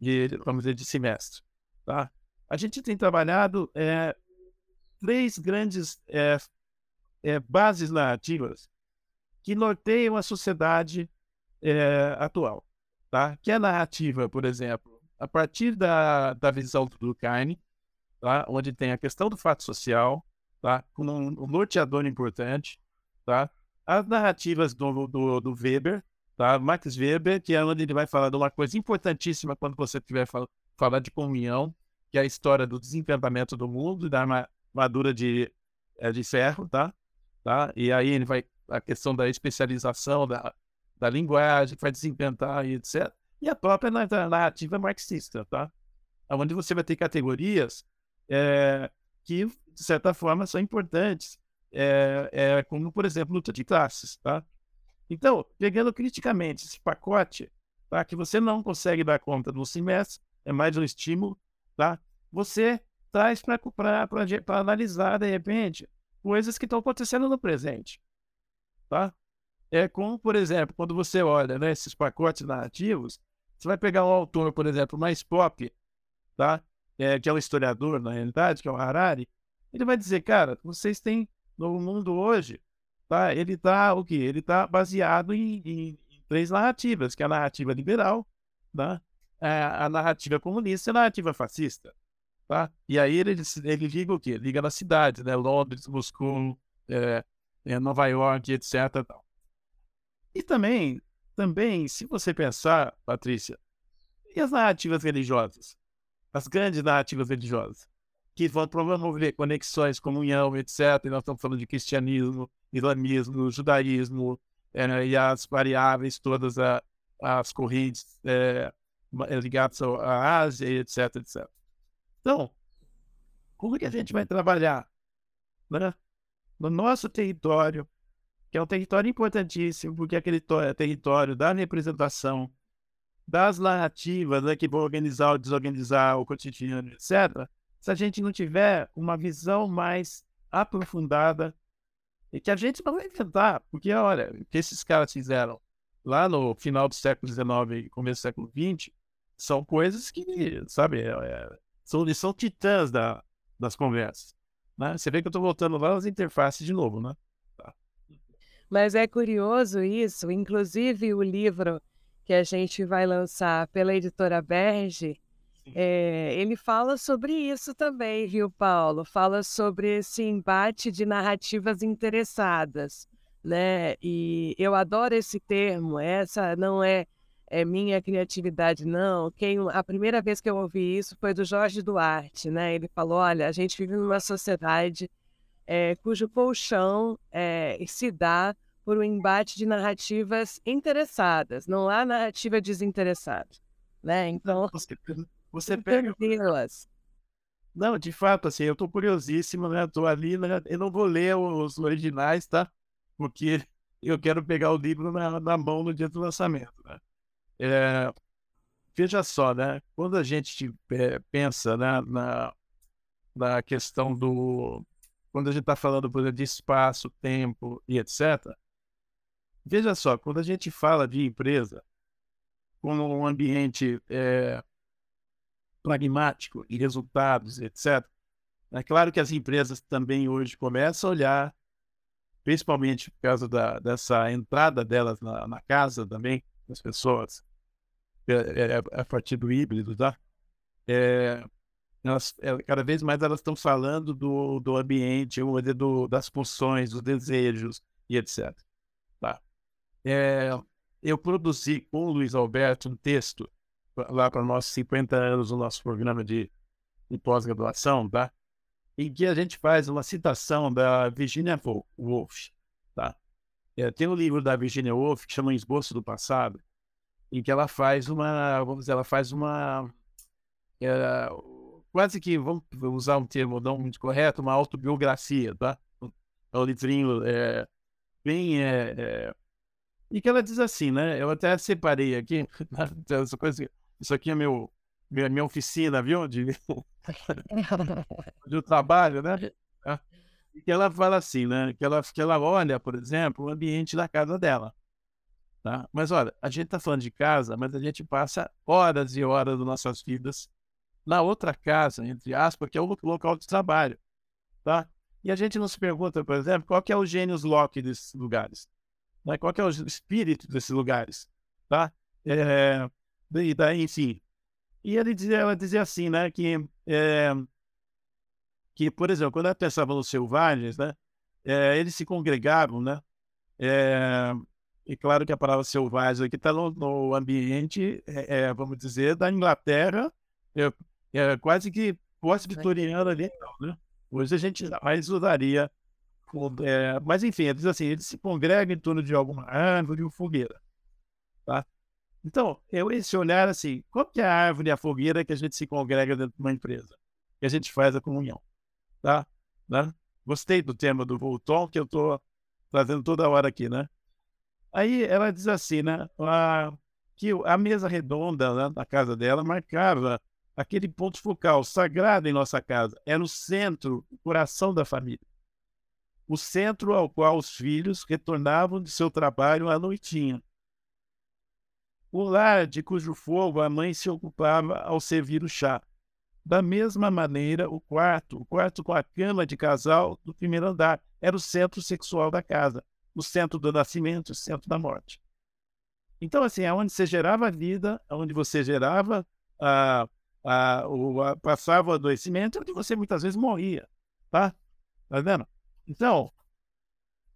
de, vamos dizer, de semestre. Tá? a gente tem trabalhado é, três grandes é, é, bases narrativas que norteiam a sociedade atual. Tá? Que é a narrativa, por exemplo, a partir da, da visão do Durkheim, tá? onde tem a questão do fato social, tá? como um, um norteador importante, tá? as narrativas do, do, do Weber, tá? Max Weber, que é onde ele vai falar de uma coisa importantíssima quando você tiver fal falar de comunhão, que é a história do desencantamento do mundo e da armadura de, é, de ferro, tá? Tá? E aí ele vai a questão da especialização da, da linguagem, vai desencantar e etc. E a própria narrativa marxista, tá? Onde você vai ter categorias é, que, de certa forma, são importantes, é, é, como, por exemplo, luta de classes, tá? Então, pegando criticamente esse pacote, tá? Que você não consegue dar conta no semestre, é mais um estímulo, tá? Você traz para analisar, de repente, coisas que estão acontecendo no presente, tá? É como, por exemplo, quando você olha né, esses pacotes narrativos, você vai pegar um autor, por exemplo, mais pop, tá? É, que é um historiador, na realidade, que é o Harari, ele vai dizer, cara, vocês têm no mundo hoje, tá? Ele está o quê? Ele está baseado em, em, três narrativas, que é a narrativa liberal, tá? É a narrativa comunista e a narrativa fascista, tá? E aí ele, ele liga o quê? Liga na cidade, né? Londres, Moscou, é, é, Nova York, etc. Tal. E também, também, se você pensar, Patrícia, e as narrativas religiosas? As grandes narrativas religiosas, que vão promover conexões, comunhão, etc. E nós estamos falando de cristianismo, islamismo, judaísmo, é, e as variáveis todas, a, as correntes é, ligadas à Ásia, etc, etc. Então, como que a gente vai trabalhar né? no nosso território, que é um território importantíssimo, porque é aquele território da representação, das narrativas né, que vão organizar ou desorganizar o cotidiano, etc., se a gente não tiver uma visão mais aprofundada e que a gente não vai inventar, porque olha, o que esses caras fizeram lá no final do século XIX e começo do século XX são coisas que, sabe, é, são, são titãs da, das conversas. Né? Você vê que eu estou voltando lá nas interfaces de novo, né? Mas é curioso isso, inclusive o livro que a gente vai lançar pela editora Berge, é, ele fala sobre isso também, viu, Paulo? Fala sobre esse embate de narrativas interessadas, né? E eu adoro esse termo. Essa não é, é minha criatividade, não. Quem a primeira vez que eu ouvi isso foi do Jorge Duarte, né? Ele falou: olha, a gente vive numa sociedade é, cujo colchão é, se dá por um embate de narrativas interessadas, não há narrativa desinteressada. Né? Então, você, você pega. Não, de fato, assim, eu estou curiosíssimo, né? Estou ali, né? eu não vou ler os originais, tá? Porque eu quero pegar o livro na, na mão no dia do lançamento, né? É, veja só, né? Quando a gente é, pensa né, na, na questão do quando a gente está falando, por exemplo, de espaço, tempo e etc., veja só, quando a gente fala de empresa como um ambiente é, pragmático e resultados, etc., é claro que as empresas também hoje começam a olhar, principalmente por causa da, dessa entrada delas na, na casa também, das pessoas, é, é, a partir do híbrido, tá? É, elas, é, cada vez mais elas estão falando do, do ambiente, do, das funções, dos desejos e etc. Tá? É, eu produzi com o Luiz Alberto um texto lá para nossos 50 anos do nosso programa de, de pós-graduação, tá? em que a gente faz uma citação da Virginia Woolf. Tá? É, tem um livro da Virginia Woolf que chama Esboço do Passado, em que ela faz uma, vamos dizer, ela faz uma é, quase que, vamos usar um termo não muito correto, uma autobiografia, tá? É um livrinho é, bem. É, é, e que ela diz assim, né? Eu até separei aqui, essa coisa, isso aqui é meu, minha, minha oficina, viu? De, de trabalho, né? Que ela fala assim, né? Que ela, que ela olha, por exemplo, o ambiente da casa dela. Tá? Mas olha, a gente está falando de casa, mas a gente passa horas e horas das nossas vidas na outra casa, entre aspas, que é o local de trabalho, tá? E a gente não se pergunta, por exemplo, qual que é o gênios loci desses lugares, né? Qual que é o espírito desses lugares, tá? É, daí, enfim. E ele dizia, ela dizia assim, né, que, é, que, por exemplo, quando ela pensava nos selvagens, né, é, eles se congregavam, né, é, E claro que a palavra selvagem aqui está no, no, ambiente, é, é, vamos dizer, da Inglaterra, é, é quase que pós-vitoriana ali, então, né? Hoje a gente jamais usaria. É, mas enfim, ele diz assim: ele se congrega em torno de alguma árvore ou fogueira. Tá? Então, eu esse olhar assim, qual que é a árvore e a fogueira que a gente se congrega dentro de uma empresa? Que a gente faz a comunhão. Tá? Né? Gostei do tema do Volton, que eu estou trazendo toda hora aqui, né? Aí ela diz assim, né? A, que a mesa redonda né, na casa dela marcava aquele ponto focal sagrado em nossa casa. Era o centro, o coração da família. O centro ao qual os filhos retornavam de seu trabalho à noitinha. O lar de cujo fogo a mãe se ocupava ao servir o chá. Da mesma maneira, o quarto, o quarto com a cama de casal do primeiro andar, era o centro sexual da casa, o centro do nascimento, o centro da morte. Então, assim, aonde você gerava a vida, aonde você gerava a, a, o, a, passava o adoecimento, onde você muitas vezes morria, tá? Tá vendo? Então,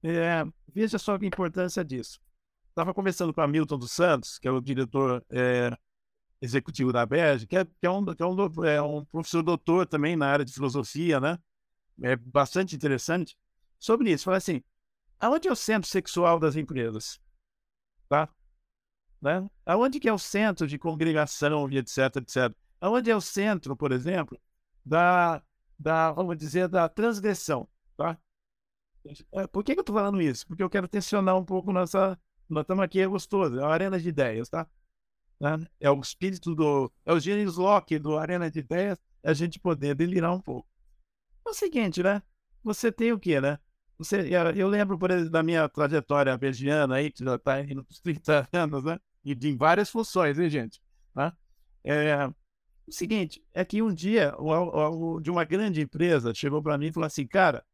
é, veja só a importância disso. Estava conversando com a Milton dos Santos, que é o diretor é, executivo da BERJ, que, é, que, é, um, que é, um, é um professor doutor também na área de filosofia, né? É bastante interessante. Sobre isso, fala assim, aonde é o centro sexual das empresas? Tá? Né? Aonde que é o centro de congregação e etc, etc? Aonde é o centro, por exemplo, da, da vamos dizer, da transgressão, tá? É, por que, que eu estou falando isso? Porque eu quero tensionar um pouco nossa... Nós estamos aqui, é gostoso, é uma arena de ideias, tá? Né? É o espírito do... É o Gênesis Locke do Arena de Ideias, é a gente poder delirar um pouco. É o seguinte, né? Você tem o quê, né? Você, eu lembro, por exemplo, da minha trajetória vergiana aí, que já está indo nos 30 anos, né? E de várias funções, hein, gente? Né? É, o seguinte, é que um dia, o, o, de uma grande empresa, chegou para mim e falou assim, cara,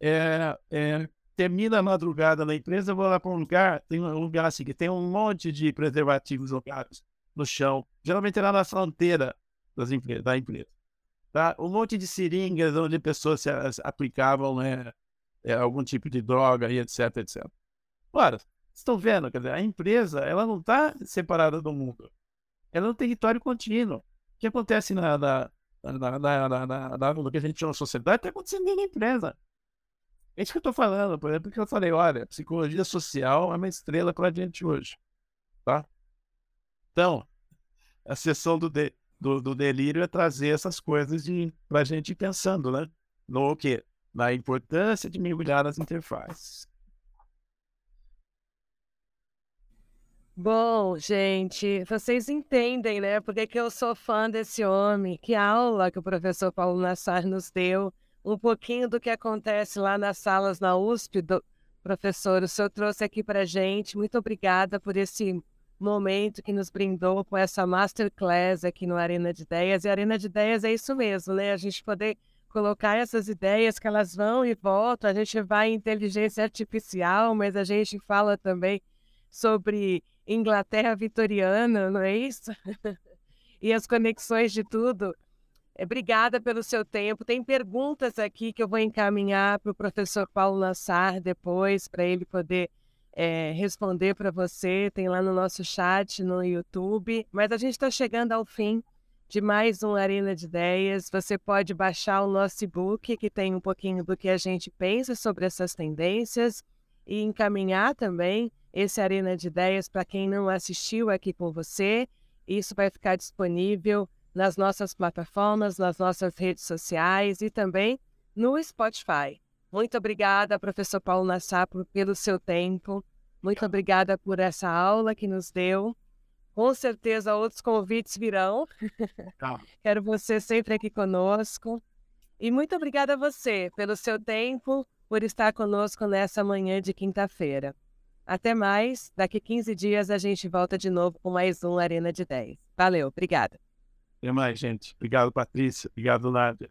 é, é, termina a madrugada na empresa, eu vou lá para um lugar, tem um lugar assim, que tem um monte de preservativos jogados no chão, geralmente lá na fronteira das empresas, da empresa. Tá? Um monte de seringas onde pessoas se, aplicavam né, é, algum tipo de droga e etc, etc. Ora, estão vendo, quer dizer, a empresa ela não está separada do mundo. Ela é um território contínuo. O que acontece na, na, na, na, na, na, na, no que a gente chama de sociedade está acontecendo na empresa. É isso que eu estou falando, por exemplo, que eu falei, olha, psicologia social é uma estrela para a gente hoje. Tá? Então, a sessão do, de, do, do, delírio é trazer essas coisas para a gente ir pensando, né? No quê? Na importância de mergulhar nas interfaces. Bom, gente, vocês entendem, né? Porque que eu sou fã desse homem. Que aula que o professor Paulo Nassar nos deu. Um pouquinho do que acontece lá nas salas na USP, do... professor, o senhor trouxe aqui para gente. Muito obrigada por esse momento que nos brindou com essa masterclass aqui no Arena de Ideias. E a Arena de Ideias é isso mesmo, né? A gente poder colocar essas ideias que elas vão e voltam. A gente vai em inteligência artificial, mas a gente fala também sobre Inglaterra vitoriana, não é isso? e as conexões de tudo. Obrigada pelo seu tempo. Tem perguntas aqui que eu vou encaminhar para o professor Paulo Nassar depois, para ele poder é, responder para você. Tem lá no nosso chat no YouTube. Mas a gente está chegando ao fim de mais um Arena de Ideias. Você pode baixar o nosso e-book, que tem um pouquinho do que a gente pensa sobre essas tendências, e encaminhar também esse Arena de Ideias para quem não assistiu aqui com você. Isso vai ficar disponível nas nossas plataformas, nas nossas redes sociais e também no Spotify. Muito obrigada, professor Paulo Nassar, pelo seu tempo. Muito obrigada por essa aula que nos deu. Com certeza outros convites virão. Tá. Quero você sempre aqui conosco. E muito obrigada a você pelo seu tempo, por estar conosco nessa manhã de quinta-feira. Até mais. Daqui 15 dias a gente volta de novo com mais um Arena de 10. Valeu, obrigada. Até mais, gente. Obrigado, Patrícia. Obrigado, Nádia.